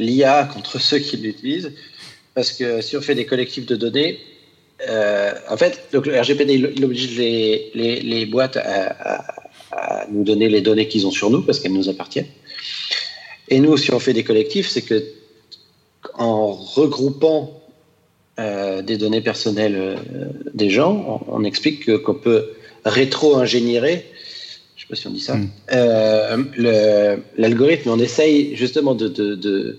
l'IA contre ceux qui l'utilisent. Parce que si on fait des collectifs de données, euh, en fait, donc le RGPD il oblige les, les, boîtes à, nous donner les données qu'ils ont sur nous parce qu'elles nous appartiennent. Et nous, si on fait des collectifs, c'est que en regroupant euh, des données personnelles euh, des gens, on, explique qu'on peut rétro-ingénierer je sais pas si on dit ça, euh, l'algorithme, on essaye justement de, de,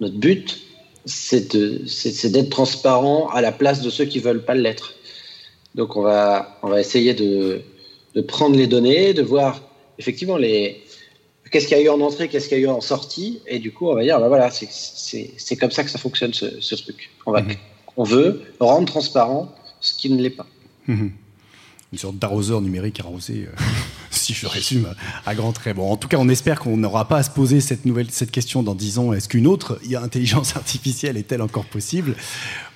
notre but, c'est d'être transparent à la place de ceux qui veulent pas l'être. Donc on va, on va essayer de, de, prendre les données, de voir effectivement les qu'est-ce qu'il y a eu en entrée, qu'est-ce qu'il y a eu en sortie, et du coup on va dire bah voilà c'est comme ça que ça fonctionne ce, ce truc. On, va, hmm. on veut rendre transparent ce qui ne l'est pas. Hmm une sorte d'arroseur numérique arrosé, euh, je résume à grands traits. Bon, en tout cas, on espère qu'on n'aura pas à se poser cette, nouvelle, cette question dans dix ans. Est-ce qu'une autre intelligence *laughs* artificielle est-elle encore possible?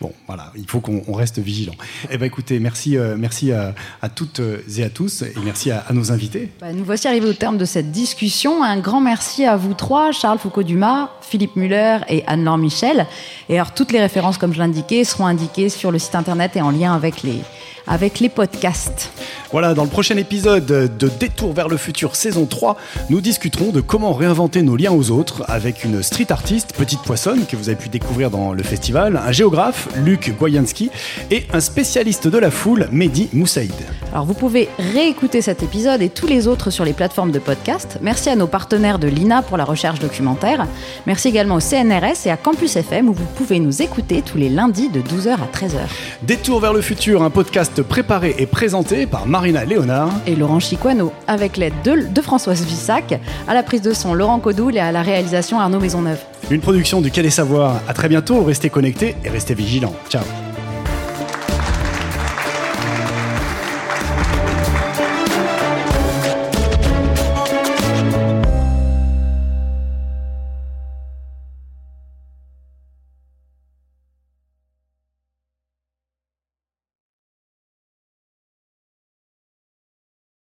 Bon, voilà, il faut qu'on reste vigilant. Eh ben, écoutez, merci, euh, merci à, toutes et à tous, et merci à, nos invités. Bah, nous voici arrivés au terme de cette discussion. Un grand merci à vous trois, Charles Foucault-Dumas, Philippe Muller et Anne-Laure Michel. Et alors, toutes les références, comme je l'indiquais, seront indiquées sur le site internet et en lien avec les avec les podcasts. Voilà, dans le prochain épisode de Détour vers le futur saison 3, nous discuterons de comment réinventer nos liens aux autres avec une street artiste, Petite Poissonne, que vous avez pu découvrir dans le festival, un géographe, Luc Goyansky, et un spécialiste de la foule, Mehdi Moussaïd. Alors vous pouvez réécouter cet épisode et tous les autres sur les plateformes de podcast. Merci à nos partenaires de l'INA pour la recherche documentaire. Merci également au CNRS et à Campus FM où vous pouvez nous écouter tous les lundis de 12h à 13h. Détour vers le futur, un podcast préparé et présenté par Marina Léonard et Laurent Chiquano, avec l'aide de, Françoise Vissac, à la prise de son Laurent Codoul et à la réalisation Arnaud Maisonneuve. Une production du Quai des Savoirs. À très bientôt, restez connectés et restez vigilants. Ciao